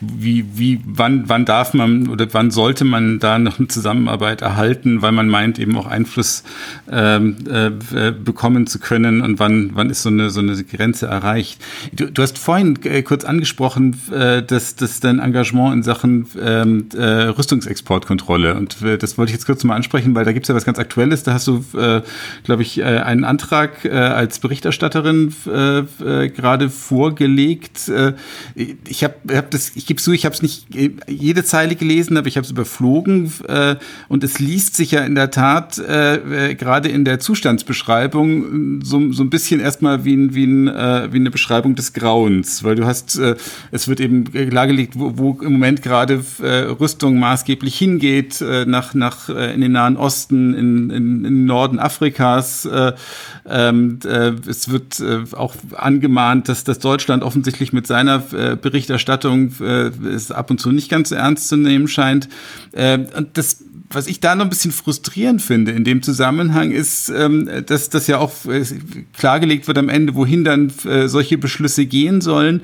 wie, wie, wann, wann darf man oder wann sollte man da noch eine Zusammenarbeit erhalten, weil man meint, eben auch Einfluss ähm, äh, bekommen zu können und wann, wann ist so eine, so eine Grenze erreicht? Du, du hast vorhin äh, kurz angesprochen, äh, dass, dass dein Engagement in Sachen ähm, äh, Rüstungsexportkontrolle und äh, das wollte ich jetzt kurz mal ansprechen, weil da gibt es ja was ganz Aktuelles. Da hast du, äh, glaube ich, äh, einen Antrag äh, als Berichterstatterin äh, äh, gerade vorgelegt. Äh, ich habe hab das, ich gebe zu, ich habe es nicht jede Zeile gelesen, aber ich habe es überflogen äh, und es liest sich ja in der Tat äh, gerade in der Zustandsbeschreibung so, so ein bisschen erstmal wie, ein, wie, ein, äh, wie eine Beschreibung des Grauens, weil du hast, äh, es wird eben klargelegt, wo, wo im Moment gerade äh, Rüstung maßgeblich hingeht, äh, nach, nach äh, in den Nahen Osten, in, in, in Norden Afrikas. Äh, ähm, äh, es wird äh, auch angemahnt, dass, dass Deutschland offensichtlich mit seiner äh, Berichterstattung äh, es ab und zu nicht ganz so ernst zu nehmen scheint. Äh, und das was ich da noch ein bisschen frustrierend finde in dem Zusammenhang ist, ähm, dass das ja auch äh, klargelegt wird am Ende, wohin dann äh, solche Beschlüsse gehen sollen.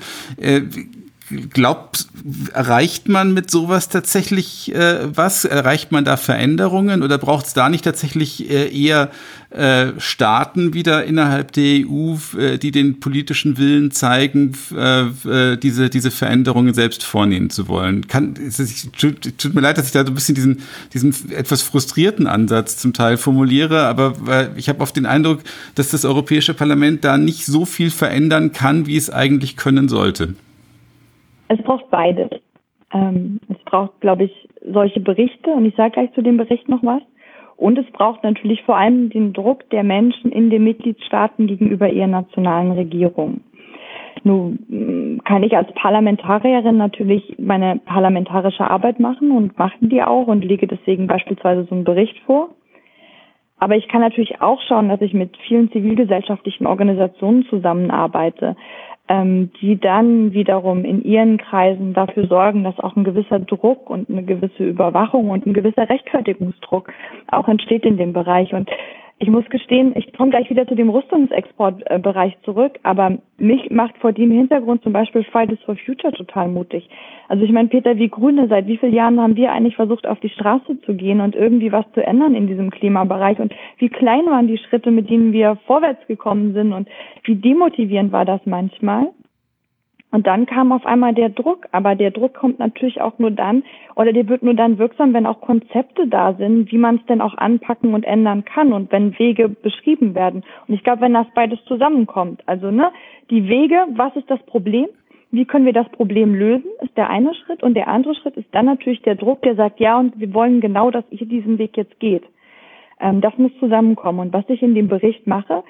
Glaubt, erreicht man mit sowas tatsächlich äh, was? Erreicht man da Veränderungen oder braucht es da nicht tatsächlich äh, eher äh, Staaten wieder innerhalb der EU, äh, die den politischen Willen zeigen, äh, äh, diese, diese Veränderungen selbst vornehmen zu wollen? Kann, es tut, tut mir leid, dass ich da so ein bisschen diesen, diesen etwas frustrierten Ansatz zum Teil formuliere, aber ich habe oft den Eindruck, dass das Europäische Parlament da nicht so viel verändern kann, wie es eigentlich können sollte. Es braucht beides. Ähm, es braucht, glaube ich, solche Berichte und ich sage gleich zu dem Bericht noch was. Und es braucht natürlich vor allem den Druck der Menschen in den Mitgliedstaaten gegenüber ihren nationalen Regierungen. Nun mm, kann ich als Parlamentarierin natürlich meine parlamentarische Arbeit machen und machen die auch und lege deswegen beispielsweise so einen Bericht vor. Aber ich kann natürlich auch schauen, dass ich mit vielen zivilgesellschaftlichen Organisationen zusammenarbeite, ähm, die dann wiederum in ihren Kreisen dafür sorgen, dass auch ein gewisser Druck und eine gewisse Überwachung und ein gewisser Rechtfertigungsdruck auch entsteht in dem Bereich. Und ich muss gestehen, ich komme gleich wieder zu dem Rüstungsexportbereich zurück, aber mich macht vor dem Hintergrund zum Beispiel Fridays for Future total mutig. Also ich meine, Peter, wie Grüne, seit wie vielen Jahren haben wir eigentlich versucht, auf die Straße zu gehen und irgendwie was zu ändern in diesem Klimabereich? Und wie klein waren die Schritte, mit denen wir vorwärts gekommen sind und wie demotivierend war das manchmal? Und dann kam auf einmal der Druck, aber der Druck kommt natürlich auch nur dann, oder der wird nur dann wirksam, wenn auch Konzepte da sind, wie man es denn auch anpacken und ändern kann und wenn Wege beschrieben werden. Und ich glaube, wenn das beides zusammenkommt, also ne, die Wege, was ist das Problem? Wie können wir das Problem lösen, ist der eine Schritt. Und der andere Schritt ist dann natürlich der Druck, der sagt, ja, und wir wollen genau, dass ihr diesen Weg jetzt geht. Ähm, das muss zusammenkommen. Und was ich in dem Bericht mache,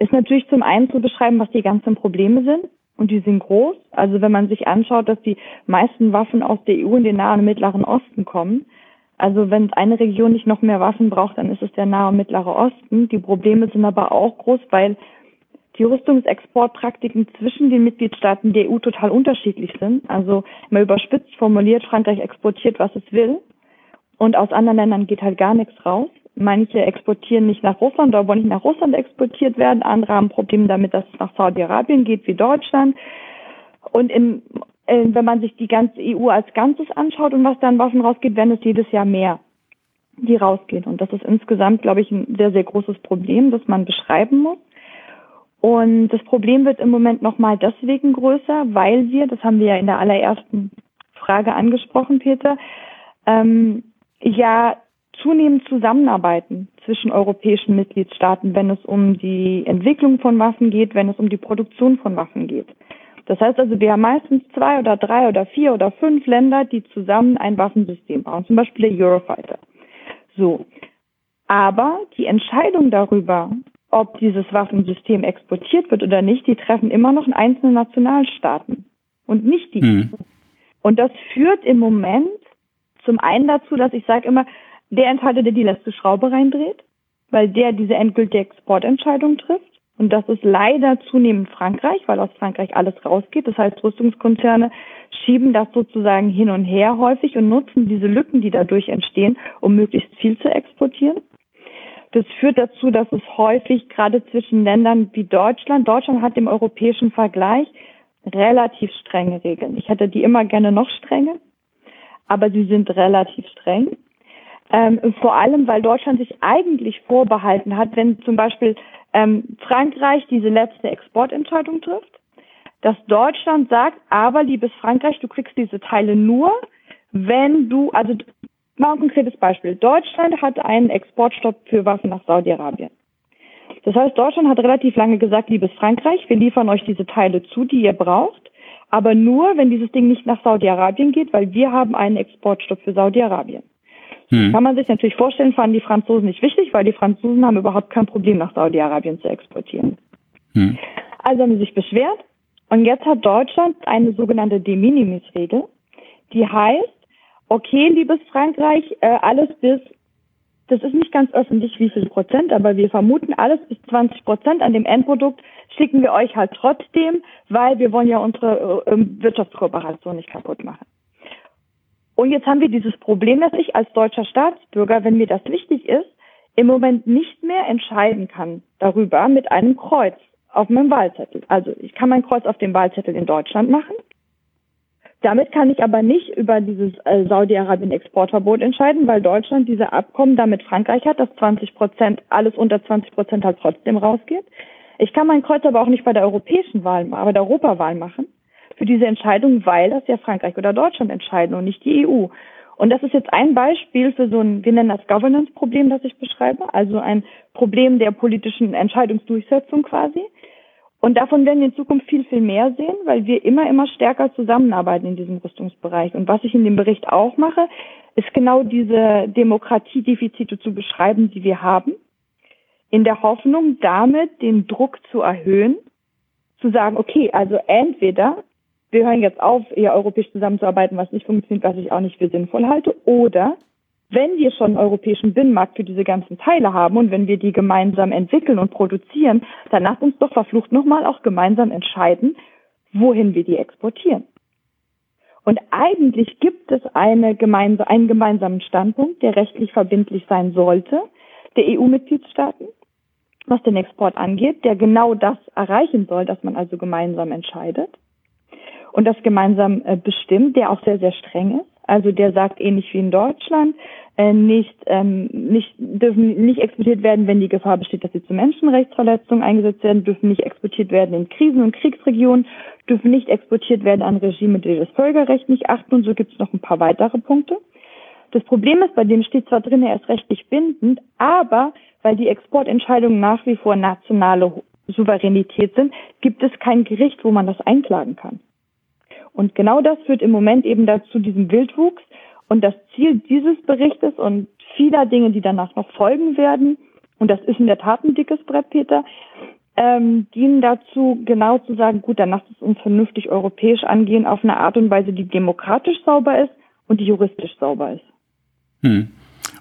ist natürlich zum einen zu beschreiben, was die ganzen Probleme sind und die sind groß. Also wenn man sich anschaut, dass die meisten Waffen aus der EU in den Nahen und Mittleren Osten kommen, also wenn eine Region nicht noch mehr Waffen braucht, dann ist es der Nahe und Mittlere Osten. Die Probleme sind aber auch groß, weil die Rüstungsexportpraktiken zwischen den Mitgliedstaaten der EU total unterschiedlich sind. Also mal überspitzt formuliert, Frankreich exportiert, was es will. Und aus anderen Ländern geht halt gar nichts raus. Manche exportieren nicht nach Russland oder wollen nicht nach Russland exportiert werden. Andere haben Probleme damit, dass es nach Saudi-Arabien geht, wie Deutschland. Und im, äh, wenn man sich die ganze EU als Ganzes anschaut und was dann Waffen rausgeht, werden es jedes Jahr mehr, die rausgehen. Und das ist insgesamt, glaube ich, ein sehr, sehr großes Problem, das man beschreiben muss. Und das Problem wird im Moment nochmal deswegen größer, weil wir, das haben wir ja in der allerersten Frage angesprochen, Peter, ähm, ja zunehmend zusammenarbeiten zwischen europäischen Mitgliedstaaten, wenn es um die Entwicklung von Waffen geht, wenn es um die Produktion von Waffen geht. Das heißt also, wir haben meistens zwei oder drei oder vier oder fünf Länder, die zusammen ein Waffensystem bauen, zum Beispiel der Eurofighter. So. Aber die Entscheidung darüber, ob dieses Waffensystem exportiert wird oder nicht, die treffen immer noch einzelne Nationalstaaten und nicht die. Mhm. Und das führt im Moment zum einen dazu, dass ich sage immer, der entscheidet, der die letzte Schraube reindreht, weil der diese endgültige Exportentscheidung trifft. Und das ist leider zunehmend Frankreich, weil aus Frankreich alles rausgeht. Das heißt, Rüstungskonzerne schieben das sozusagen hin und her häufig und nutzen diese Lücken, die dadurch entstehen, um möglichst viel zu exportieren. Das führt dazu, dass es häufig gerade zwischen Ländern wie Deutschland, Deutschland hat im europäischen Vergleich relativ strenge Regeln. Ich hätte die immer gerne noch strenger, aber sie sind relativ streng. Ähm, vor allem, weil Deutschland sich eigentlich vorbehalten hat, wenn zum Beispiel ähm, Frankreich diese letzte Exportentscheidung trifft, dass Deutschland sagt, aber liebes Frankreich, du kriegst diese Teile nur, wenn du, also mal ein konkretes Beispiel. Deutschland hat einen Exportstopp für Waffen nach Saudi-Arabien. Das heißt, Deutschland hat relativ lange gesagt, liebes Frankreich, wir liefern euch diese Teile zu, die ihr braucht, aber nur, wenn dieses Ding nicht nach Saudi-Arabien geht, weil wir haben einen Exportstopp für Saudi-Arabien. Hm. Kann man sich natürlich vorstellen, fanden die Franzosen nicht wichtig, weil die Franzosen haben überhaupt kein Problem, nach Saudi-Arabien zu exportieren. Hm. Also haben sie sich beschwert und jetzt hat Deutschland eine sogenannte De Minimis-Regel, die heißt, okay, liebes Frankreich, äh, alles bis, das ist nicht ganz öffentlich, wie viel Prozent, aber wir vermuten, alles bis 20 Prozent an dem Endprodukt schicken wir euch halt trotzdem, weil wir wollen ja unsere äh, Wirtschaftskooperation nicht kaputt machen. Und jetzt haben wir dieses Problem, dass ich als deutscher Staatsbürger, wenn mir das wichtig ist, im Moment nicht mehr entscheiden kann darüber mit einem Kreuz auf meinem Wahlzettel. Also ich kann mein Kreuz auf dem Wahlzettel in Deutschland machen. Damit kann ich aber nicht über dieses äh, Saudi-Arabien-Exportverbot entscheiden, weil Deutschland diese Abkommen damit Frankreich hat, dass 20 Prozent, alles unter 20 Prozent halt trotzdem rausgeht. Ich kann mein Kreuz aber auch nicht bei der europäischen Wahl, bei der Europawahl machen für diese Entscheidung, weil das ja Frankreich oder Deutschland entscheiden und nicht die EU. Und das ist jetzt ein Beispiel für so ein, wir nennen das Governance-Problem, das ich beschreibe, also ein Problem der politischen Entscheidungsdurchsetzung quasi. Und davon werden wir in Zukunft viel, viel mehr sehen, weil wir immer, immer stärker zusammenarbeiten in diesem Rüstungsbereich. Und was ich in dem Bericht auch mache, ist genau diese Demokratiedefizite zu beschreiben, die wir haben, in der Hoffnung, damit den Druck zu erhöhen, zu sagen, okay, also entweder wir hören jetzt auf, eher europäisch zusammenzuarbeiten, was nicht funktioniert, was ich auch nicht für sinnvoll halte. Oder wenn wir schon einen europäischen Binnenmarkt für diese ganzen Teile haben und wenn wir die gemeinsam entwickeln und produzieren, dann lasst uns doch verflucht nochmal auch gemeinsam entscheiden, wohin wir die exportieren. Und eigentlich gibt es eine gemeinsa einen gemeinsamen Standpunkt, der rechtlich verbindlich sein sollte, der EU-Mitgliedstaaten, was den Export angeht, der genau das erreichen soll, dass man also gemeinsam entscheidet und das gemeinsam äh, bestimmt, der auch sehr, sehr streng ist. Also der sagt ähnlich wie in Deutschland, äh, nicht, ähm, nicht, dürfen nicht exportiert werden, wenn die Gefahr besteht, dass sie zu Menschenrechtsverletzungen eingesetzt werden, dürfen nicht exportiert werden in Krisen- und Kriegsregionen, dürfen nicht exportiert werden an Regime, die das Völkerrecht nicht achten und so gibt es noch ein paar weitere Punkte. Das Problem ist, bei dem steht zwar drin, er ist rechtlich bindend, aber weil die Exportentscheidungen nach wie vor nationale Souveränität sind, gibt es kein Gericht, wo man das einklagen kann. Und genau das führt im Moment eben dazu diesem Wildwuchs. Und das Ziel dieses Berichtes und vieler Dinge, die danach noch folgen werden, und das ist in der Tat ein dickes Brett, Peter, ähm, dienen dazu, genau zu sagen, gut, dann lasst es uns vernünftig europäisch angehen, auf eine Art und Weise, die demokratisch sauber ist und die juristisch sauber ist. Hm.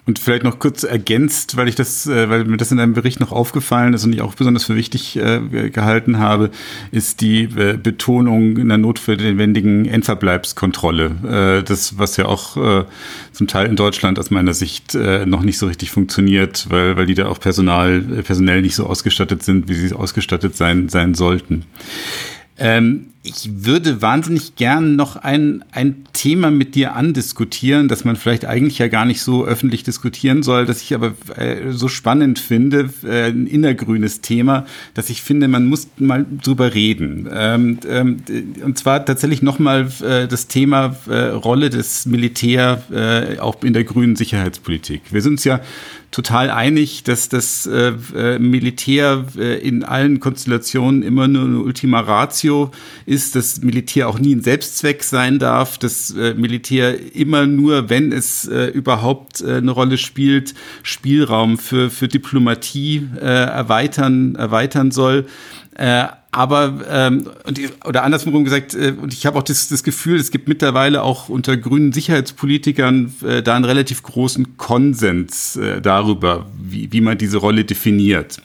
Und vielleicht noch kurz ergänzt, weil ich das, äh, weil mir das in einem Bericht noch aufgefallen ist und ich auch besonders für wichtig äh, gehalten habe, ist die äh, Betonung in der notwendigen Endverbleibskontrolle. Äh, das, was ja auch äh, zum Teil in Deutschland aus meiner Sicht äh, noch nicht so richtig funktioniert, weil, weil die da auch Personal, personell nicht so ausgestattet sind, wie sie ausgestattet sein, sein sollten. Ähm, ich würde wahnsinnig gern noch ein, ein Thema mit dir andiskutieren, das man vielleicht eigentlich ja gar nicht so öffentlich diskutieren soll, das ich aber äh, so spannend finde, äh, ein innergrünes Thema, dass ich finde, man muss mal drüber reden. Ähm, ähm, und zwar tatsächlich nochmal äh, das Thema äh, Rolle des Militär äh, auch in der grünen Sicherheitspolitik. Wir sind uns ja total einig, dass das äh, äh, Militär äh, in allen Konstellationen immer nur eine Ultima Ratio ist, dass Militär auch nie ein Selbstzweck sein darf, dass äh, Militär immer nur, wenn es äh, überhaupt äh, eine Rolle spielt, Spielraum für, für Diplomatie äh, erweitern, erweitern soll. Äh, aber ähm, oder andersrum gesagt, äh, und ich habe auch das, das Gefühl, es gibt mittlerweile auch unter grünen Sicherheitspolitikern äh, da einen relativ großen Konsens äh, darüber, wie, wie man diese Rolle definiert.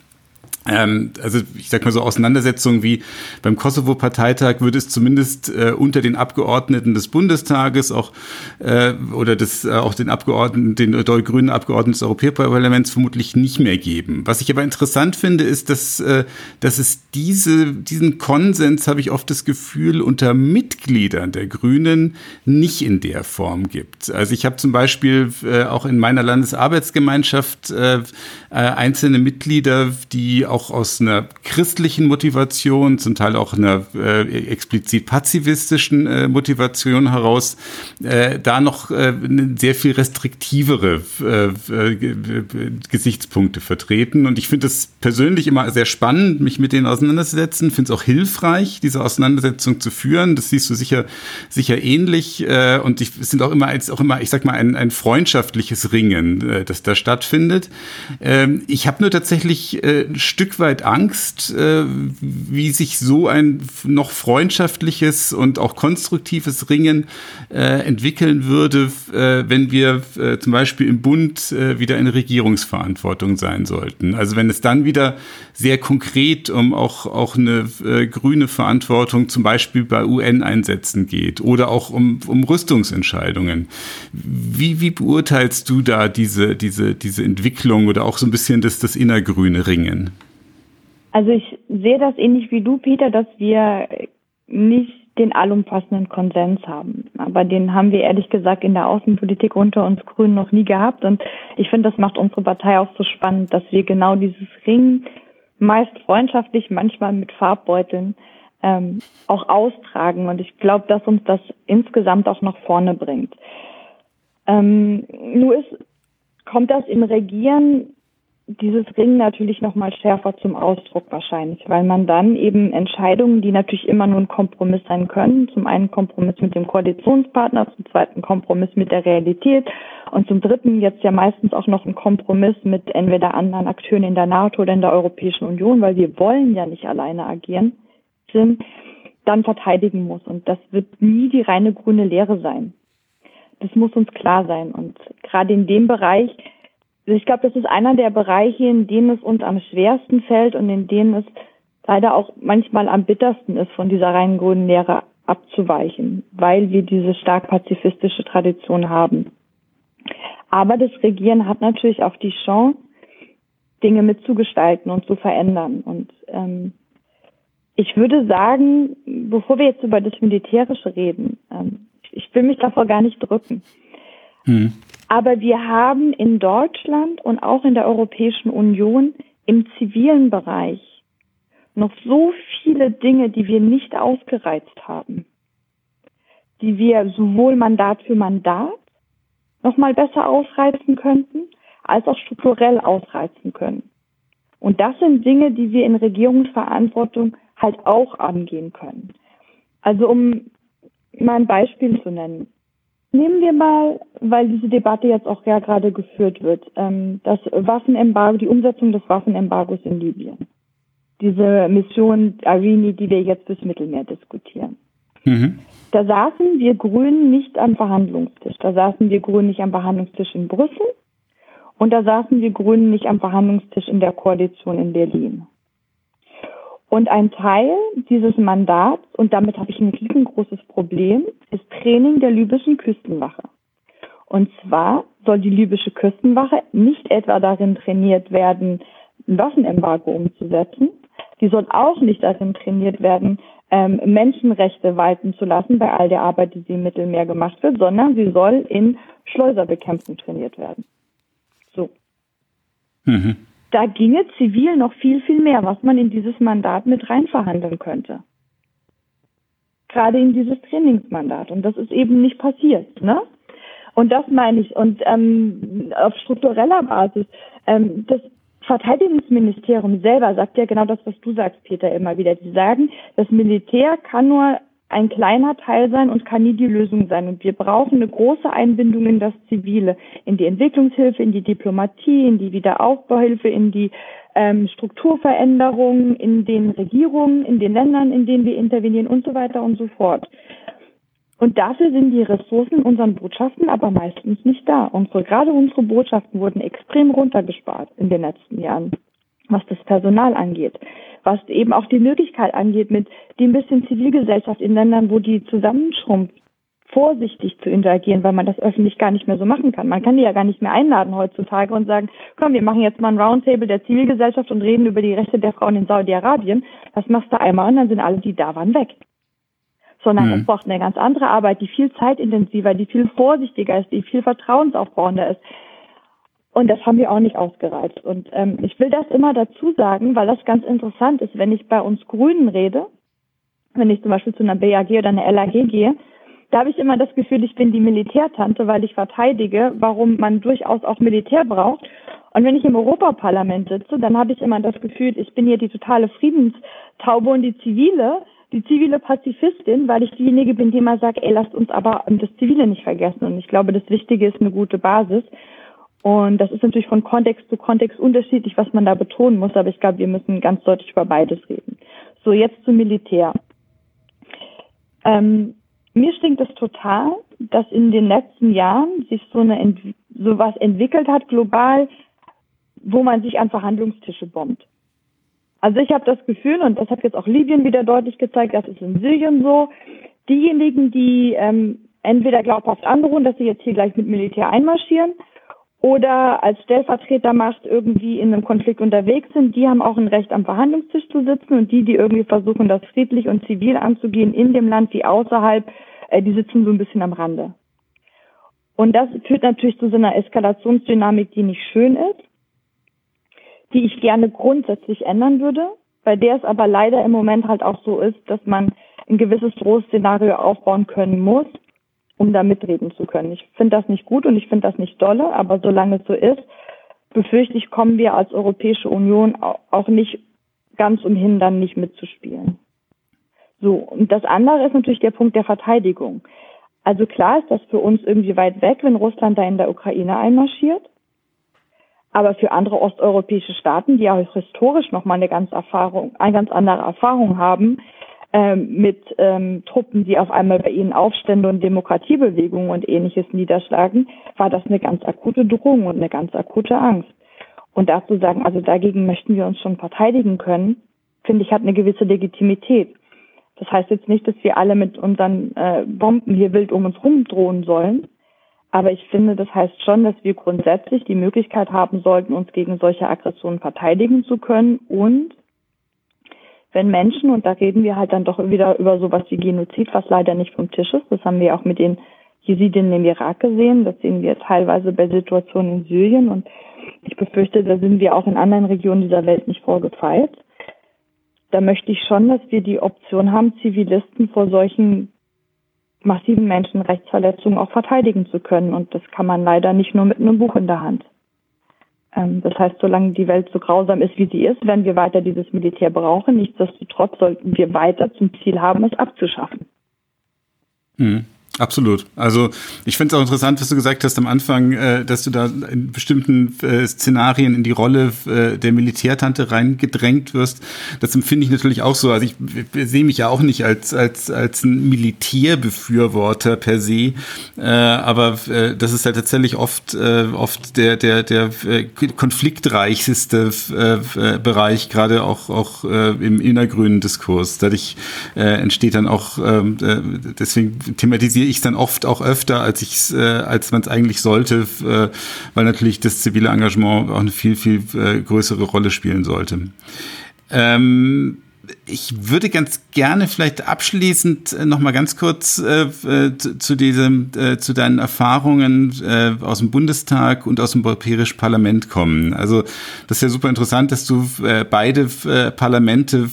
Ähm, also ich sag mal so Auseinandersetzungen wie beim Kosovo-Parteitag würde es zumindest äh, unter den Abgeordneten des Bundestages auch äh, oder des äh, auch den Abgeordneten, den äh, grünen Abgeordneten des Europaparlaments vermutlich nicht mehr geben. Was ich aber interessant finde, ist, dass äh, dass es diese diesen Konsens habe ich oft das Gefühl unter Mitgliedern der Grünen nicht in der Form gibt. Also ich habe zum Beispiel äh, auch in meiner Landesarbeitsgemeinschaft äh, äh, einzelne Mitglieder, die auch aus einer christlichen Motivation, zum Teil auch einer äh, explizit pazifistischen äh, Motivation heraus, äh, da noch äh, sehr viel restriktivere äh, äh, Gesichtspunkte vertreten. Und ich finde es persönlich immer sehr spannend, mich mit denen auseinanderzusetzen. Finde es auch hilfreich, diese Auseinandersetzung zu führen. Das siehst du sicher, sicher ähnlich. Äh, und ich, es sind auch immer, auch immer, ich sag mal, ein, ein freundschaftliches Ringen, das da stattfindet. Ähm, ich habe nur tatsächlich ein Stück Stück weit Angst, äh, wie sich so ein noch freundschaftliches und auch konstruktives Ringen äh, entwickeln würde, äh, wenn wir äh, zum Beispiel im Bund äh, wieder in Regierungsverantwortung sein sollten. Also wenn es dann wieder sehr konkret um auch, auch eine äh, grüne Verantwortung zum Beispiel bei UN-Einsätzen geht oder auch um, um Rüstungsentscheidungen. Wie, wie beurteilst du da diese, diese, diese Entwicklung oder auch so ein bisschen das, das innergrüne Ringen? Also ich sehe das ähnlich wie du, Peter, dass wir nicht den allumfassenden Konsens haben. Aber den haben wir ehrlich gesagt in der Außenpolitik unter uns Grünen noch nie gehabt. Und ich finde, das macht unsere Partei auch so spannend, dass wir genau dieses Ring meist freundschaftlich, manchmal mit Farbbeuteln ähm, auch austragen. Und ich glaube, dass uns das insgesamt auch nach vorne bringt. Ähm, nur ist, kommt das im Regieren dieses Ringen natürlich noch mal schärfer zum Ausdruck wahrscheinlich, weil man dann eben Entscheidungen, die natürlich immer nur ein Kompromiss sein können, zum einen Kompromiss mit dem Koalitionspartner, zum zweiten Kompromiss mit der Realität und zum dritten jetzt ja meistens auch noch ein Kompromiss mit entweder anderen Akteuren in der NATO oder in der Europäischen Union, weil wir wollen ja nicht alleine agieren, sind, dann verteidigen muss. Und das wird nie die reine grüne Lehre sein. Das muss uns klar sein. Und gerade in dem Bereich, ich glaube, das ist einer der Bereiche, in denen es uns am schwersten fällt und in denen es leider auch manchmal am bittersten ist, von dieser reinen grünen Lehre abzuweichen, weil wir diese stark pazifistische Tradition haben. Aber das Regieren hat natürlich auch die Chance, Dinge mitzugestalten und zu verändern. Und ähm, ich würde sagen, bevor wir jetzt über das Militärische reden, ähm, ich will mich davor gar nicht drücken. Mhm. Aber wir haben in Deutschland und auch in der Europäischen Union im zivilen Bereich noch so viele Dinge, die wir nicht ausgereizt haben, die wir sowohl Mandat für Mandat noch mal besser ausreizen könnten, als auch strukturell ausreizen können. Und das sind Dinge, die wir in Regierungsverantwortung halt auch angehen können. Also um mal ein Beispiel zu nennen. Nehmen wir mal, weil diese Debatte jetzt auch ja gerade geführt wird, ähm, das Waffenembargo, die Umsetzung des Waffenembargos in Libyen. Diese Mission Arini, die wir jetzt fürs Mittelmeer diskutieren. Mhm. Da saßen wir Grünen nicht am Verhandlungstisch. Da saßen wir Grünen nicht am Verhandlungstisch in Brüssel. Und da saßen wir Grünen nicht am Verhandlungstisch in der Koalition in Berlin. Und ein Teil dieses Mandats, und damit habe ich ein riesengroßes Problem, ist Training der libyschen Küstenwache. Und zwar soll die libysche Küstenwache nicht etwa darin trainiert werden, ein Waffenembargo umzusetzen. Die soll auch nicht darin trainiert werden, ähm, Menschenrechte walten zu lassen bei all der Arbeit, die sie im Mittelmeer gemacht wird, sondern sie soll in Schleuserbekämpfung trainiert werden. So. Mhm da ginge zivil noch viel, viel mehr, was man in dieses Mandat mit rein verhandeln könnte. Gerade in dieses Trainingsmandat. Und das ist eben nicht passiert. Ne? Und das meine ich. Und ähm, auf struktureller Basis, ähm, das Verteidigungsministerium selber sagt ja genau das, was du sagst, Peter, immer wieder. Die sagen, das Militär kann nur ein kleiner Teil sein und kann nie die Lösung sein. Und wir brauchen eine große Einbindung in das Zivile, in die Entwicklungshilfe, in die Diplomatie, in die Wiederaufbauhilfe, in die ähm, Strukturveränderungen, in den Regierungen, in den Ländern, in denen wir intervenieren und so weiter und so fort. Und dafür sind die Ressourcen in unseren Botschaften aber meistens nicht da. Unsere, gerade unsere Botschaften wurden extrem runtergespart in den letzten Jahren, was das Personal angeht was eben auch die Möglichkeit angeht, mit dem bisschen Zivilgesellschaft in Ländern, wo die zusammenschrumpft, vorsichtig zu interagieren, weil man das öffentlich gar nicht mehr so machen kann. Man kann die ja gar nicht mehr einladen heutzutage und sagen, komm, wir machen jetzt mal ein Roundtable der Zivilgesellschaft und reden über die Rechte der Frauen in Saudi-Arabien. Das machst du einmal und dann sind alle, die da waren, weg. Sondern mhm. es braucht eine ganz andere Arbeit, die viel zeitintensiver, die viel vorsichtiger ist, die viel vertrauensaufbauender ist. Und das haben wir auch nicht ausgereizt. Und ähm, ich will das immer dazu sagen, weil das ganz interessant ist, wenn ich bei uns Grünen rede, wenn ich zum Beispiel zu einer BAG oder einer LAG gehe, da habe ich immer das Gefühl, ich bin die Militärtante, weil ich verteidige, warum man durchaus auch Militär braucht. Und wenn ich im Europaparlament sitze, dann habe ich immer das Gefühl, ich bin hier die totale Friedenstaube und die zivile, die zivile Pazifistin, weil ich diejenige bin, die immer sagt, ey, lasst uns aber das Zivile nicht vergessen. Und ich glaube, das Wichtige ist eine gute Basis. Und das ist natürlich von Kontext zu Kontext unterschiedlich, was man da betonen muss, aber ich glaube, wir müssen ganz deutlich über beides reden. So, jetzt zum Militär. Ähm, mir stinkt es total, dass in den letzten Jahren sich so eine Ent sowas entwickelt hat global, wo man sich an Verhandlungstische bombt. Also ich habe das Gefühl, und das hat jetzt auch Libyen wieder deutlich gezeigt, das ist in Syrien so, diejenigen, die ähm, entweder glaubhaft androhen, dass sie jetzt hier gleich mit Militär einmarschieren, oder als Stellvertretermacht irgendwie in einem Konflikt unterwegs sind, die haben auch ein Recht am Verhandlungstisch zu sitzen und die, die irgendwie versuchen, das friedlich und zivil anzugehen in dem Land wie außerhalb, äh, die sitzen so ein bisschen am Rande. Und das führt natürlich zu so einer Eskalationsdynamik, die nicht schön ist, die ich gerne grundsätzlich ändern würde, bei der es aber leider im Moment halt auch so ist, dass man ein gewisses Drohszenario aufbauen können muss, um da mitreden zu können. Ich finde das nicht gut und ich finde das nicht dolle, aber solange es so ist, befürchte ich, kommen wir als Europäische Union auch nicht ganz umhin, dann nicht mitzuspielen. So, und das andere ist natürlich der Punkt der Verteidigung. Also klar ist das für uns irgendwie weit weg, wenn Russland da in der Ukraine einmarschiert. Aber für andere osteuropäische Staaten, die auch historisch nochmal eine ganz Erfahrung, eine ganz andere Erfahrung haben, ähm, mit ähm, Truppen, die auf einmal bei ihnen Aufstände und Demokratiebewegungen und ähnliches niederschlagen, war das eine ganz akute Drohung und eine ganz akute Angst. Und dazu sagen, also dagegen möchten wir uns schon verteidigen können, finde ich, hat eine gewisse Legitimität. Das heißt jetzt nicht, dass wir alle mit unseren äh, Bomben hier wild um uns rumdrohen sollen. Aber ich finde, das heißt schon, dass wir grundsätzlich die Möglichkeit haben sollten, uns gegen solche Aggressionen verteidigen zu können und wenn Menschen, und da reden wir halt dann doch wieder über sowas wie Genozid, was leider nicht vom Tisch ist, das haben wir auch mit den Jesidinnen im Irak gesehen, das sehen wir teilweise bei Situationen in Syrien und ich befürchte, da sind wir auch in anderen Regionen dieser Welt nicht vorgefeilt. Da möchte ich schon, dass wir die Option haben, Zivilisten vor solchen massiven Menschenrechtsverletzungen auch verteidigen zu können. Und das kann man leider nicht nur mit einem Buch in der Hand. Ähm, das heißt, solange die Welt so grausam ist, wie sie ist, werden wir weiter dieses Militär brauchen. Nichtsdestotrotz sollten wir weiter zum Ziel haben, es abzuschaffen. Mhm. Absolut. Also ich finde es auch interessant, was du gesagt hast am Anfang, äh, dass du da in bestimmten äh, Szenarien in die Rolle äh, der Militärtante reingedrängt wirst. Das empfinde ich natürlich auch so. Also ich, ich sehe mich ja auch nicht als als als ein Militärbefürworter per se, äh, aber äh, das ist ja tatsächlich oft äh, oft der der der konfliktreichste Bereich, gerade auch auch im innergrünen Diskurs. Dadurch entsteht dann auch äh, deswegen thematisiert kritisiere ich dann oft auch öfter, als ich äh, als man es eigentlich sollte, äh, weil natürlich das zivile Engagement auch eine viel, viel äh, größere Rolle spielen sollte. Ähm, ich würde ganz gerne vielleicht abschließend äh, noch mal ganz kurz äh, äh zu diesem äh, zu deinen Erfahrungen äh, aus dem Bundestag und aus dem Europäischen Parlament kommen. Also das ist ja super interessant, dass du äh, beide Parlamente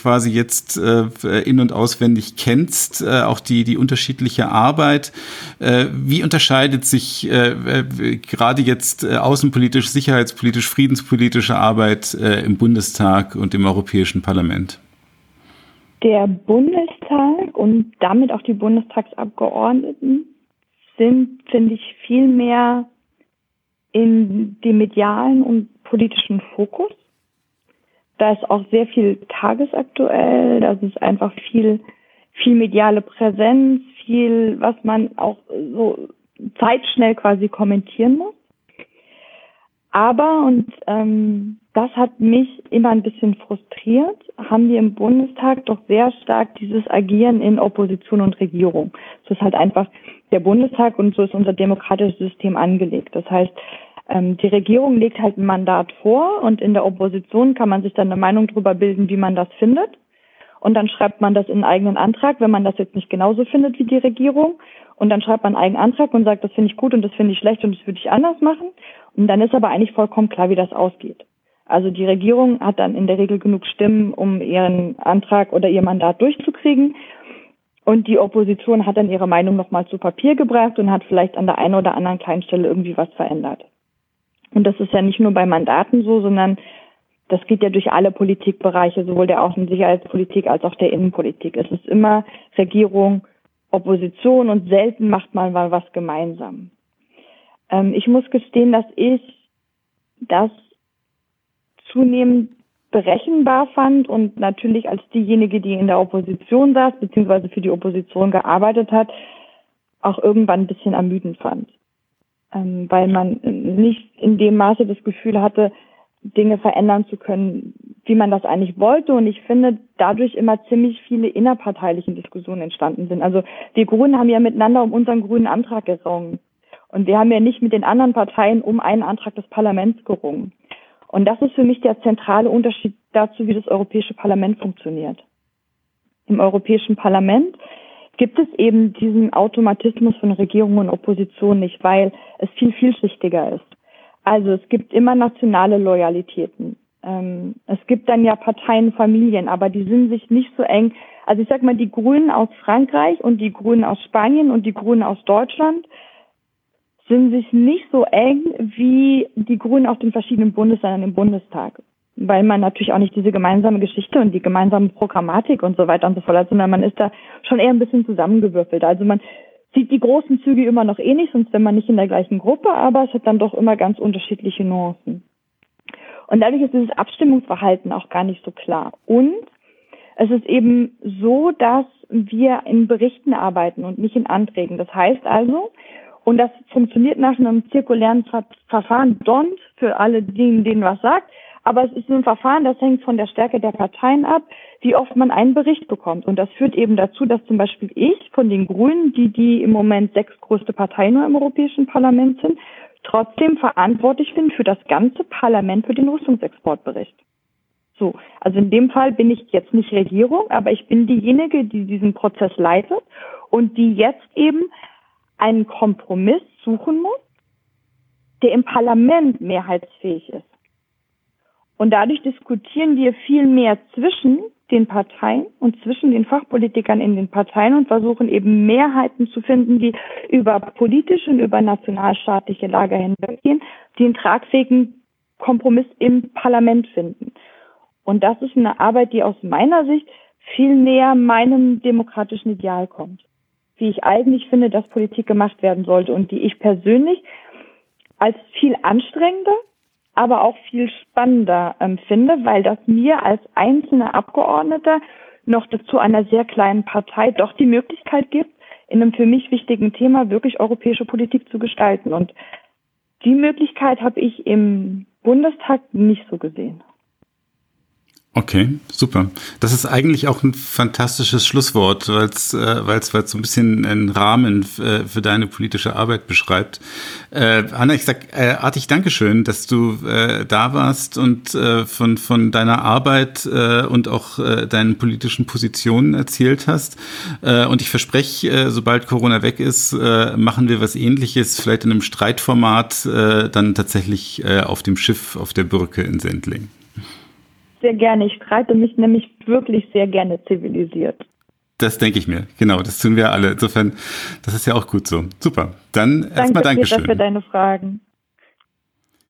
quasi jetzt in und auswendig kennst, auch die die unterschiedliche Arbeit. Wie unterscheidet sich gerade jetzt außenpolitisch, sicherheitspolitisch, friedenspolitische Arbeit im Bundestag und im Europäischen Parlament? Der Bundestag und damit auch die Bundestagsabgeordneten sind, finde ich, viel mehr in dem medialen und politischen Fokus. Da ist auch sehr viel tagesaktuell, da ist einfach viel, viel mediale Präsenz, viel, was man auch so zeitschnell quasi kommentieren muss. Aber, und ähm, das hat mich immer ein bisschen frustriert, haben wir im Bundestag doch sehr stark dieses Agieren in Opposition und Regierung. So ist halt einfach der Bundestag und so ist unser demokratisches System angelegt. Das heißt, ähm, die Regierung legt halt ein Mandat vor und in der Opposition kann man sich dann eine Meinung darüber bilden, wie man das findet. Und dann schreibt man das in einen eigenen Antrag, wenn man das jetzt nicht genauso findet wie die Regierung. Und dann schreibt man einen eigenen Antrag und sagt, das finde ich gut und das finde ich schlecht und das würde ich anders machen. Und dann ist aber eigentlich vollkommen klar, wie das ausgeht. Also die Regierung hat dann in der Regel genug Stimmen, um ihren Antrag oder ihr Mandat durchzukriegen. Und die Opposition hat dann ihre Meinung nochmal zu Papier gebracht und hat vielleicht an der einen oder anderen kleinen Stelle irgendwie was verändert. Und das ist ja nicht nur bei Mandaten so, sondern das geht ja durch alle Politikbereiche, sowohl der Außensicherheitspolitik als auch der Innenpolitik. Es ist immer Regierung, Opposition und selten macht man mal was gemeinsam. Ähm, ich muss gestehen, dass ich das zunehmend berechenbar fand und natürlich als diejenige, die in der Opposition saß, beziehungsweise für die Opposition gearbeitet hat, auch irgendwann ein bisschen ermüdend fand. Ähm, weil man nicht in dem Maße das Gefühl hatte, Dinge verändern zu können, wie man das eigentlich wollte. Und ich finde, dadurch immer ziemlich viele innerparteiliche Diskussionen entstanden sind. Also wir Grünen haben ja miteinander um unseren grünen Antrag gerungen. Und wir haben ja nicht mit den anderen Parteien um einen Antrag des Parlaments gerungen. Und das ist für mich der zentrale Unterschied dazu, wie das Europäische Parlament funktioniert. Im Europäischen Parlament gibt es eben diesen Automatismus von Regierung und Opposition nicht, weil es viel vielschichtiger ist. Also es gibt immer nationale Loyalitäten. Ähm, es gibt dann ja Parteienfamilien, aber die sind sich nicht so eng. Also ich sag mal, die Grünen aus Frankreich und die Grünen aus Spanien und die Grünen aus Deutschland sind sich nicht so eng wie die Grünen aus den verschiedenen Bundesländern im Bundestag. Weil man natürlich auch nicht diese gemeinsame Geschichte und die gemeinsame Programmatik und so weiter und so fort hat, sondern man ist da schon eher ein bisschen zusammengewürfelt. Also man sieht die großen Züge immer noch ähnlich, eh sonst wäre man nicht in der gleichen Gruppe, aber es hat dann doch immer ganz unterschiedliche Nuancen. Und dadurch ist dieses Abstimmungsverhalten auch gar nicht so klar. Und es ist eben so, dass wir in Berichten arbeiten und nicht in Anträgen. Das heißt also, und das funktioniert nach einem zirkulären Verfahren, DONT, für alle, die denen was sagt, aber es ist ein Verfahren, das hängt von der Stärke der Parteien ab, wie oft man einen Bericht bekommt. Und das führt eben dazu, dass zum Beispiel ich von den Grünen, die die im Moment sechstgrößte Partei nur im Europäischen Parlament sind, trotzdem verantwortlich bin für das ganze Parlament für den Rüstungsexportbericht. So, also in dem Fall bin ich jetzt nicht Regierung, aber ich bin diejenige, die diesen Prozess leitet und die jetzt eben einen Kompromiss suchen muss, der im Parlament mehrheitsfähig ist. Und dadurch diskutieren wir viel mehr zwischen den Parteien und zwischen den Fachpolitikern in den Parteien und versuchen eben Mehrheiten zu finden, die über politische und über nationalstaatliche Lager hinweggehen, die einen tragfähigen Kompromiss im Parlament finden. Und das ist eine Arbeit, die aus meiner Sicht viel näher meinem demokratischen Ideal kommt. Wie ich eigentlich finde, dass Politik gemacht werden sollte und die ich persönlich als viel anstrengender aber auch viel spannender ähm, finde, weil das mir als einzelner Abgeordneter noch dazu einer sehr kleinen Partei doch die Möglichkeit gibt, in einem für mich wichtigen Thema wirklich europäische Politik zu gestalten. Und die Möglichkeit habe ich im Bundestag nicht so gesehen. Okay, super. Das ist eigentlich auch ein fantastisches Schlusswort, weil es äh, weil's, weil's so ein bisschen einen Rahmen äh, für deine politische Arbeit beschreibt. Äh, Anna, ich sag äh, artig Dankeschön, dass du äh, da warst und äh, von, von deiner Arbeit äh, und auch äh, deinen politischen Positionen erzählt hast. Äh, und ich verspreche, äh, sobald Corona weg ist, äh, machen wir was ähnliches, vielleicht in einem Streitformat, äh, dann tatsächlich äh, auf dem Schiff auf der Brücke in Sendling sehr gerne. Ich streite mich nämlich wirklich sehr gerne zivilisiert. Das denke ich mir. Genau, das tun wir alle. Insofern, das ist ja auch gut so. Super. Dann erstmal Dankeschön. Danke für deine Fragen.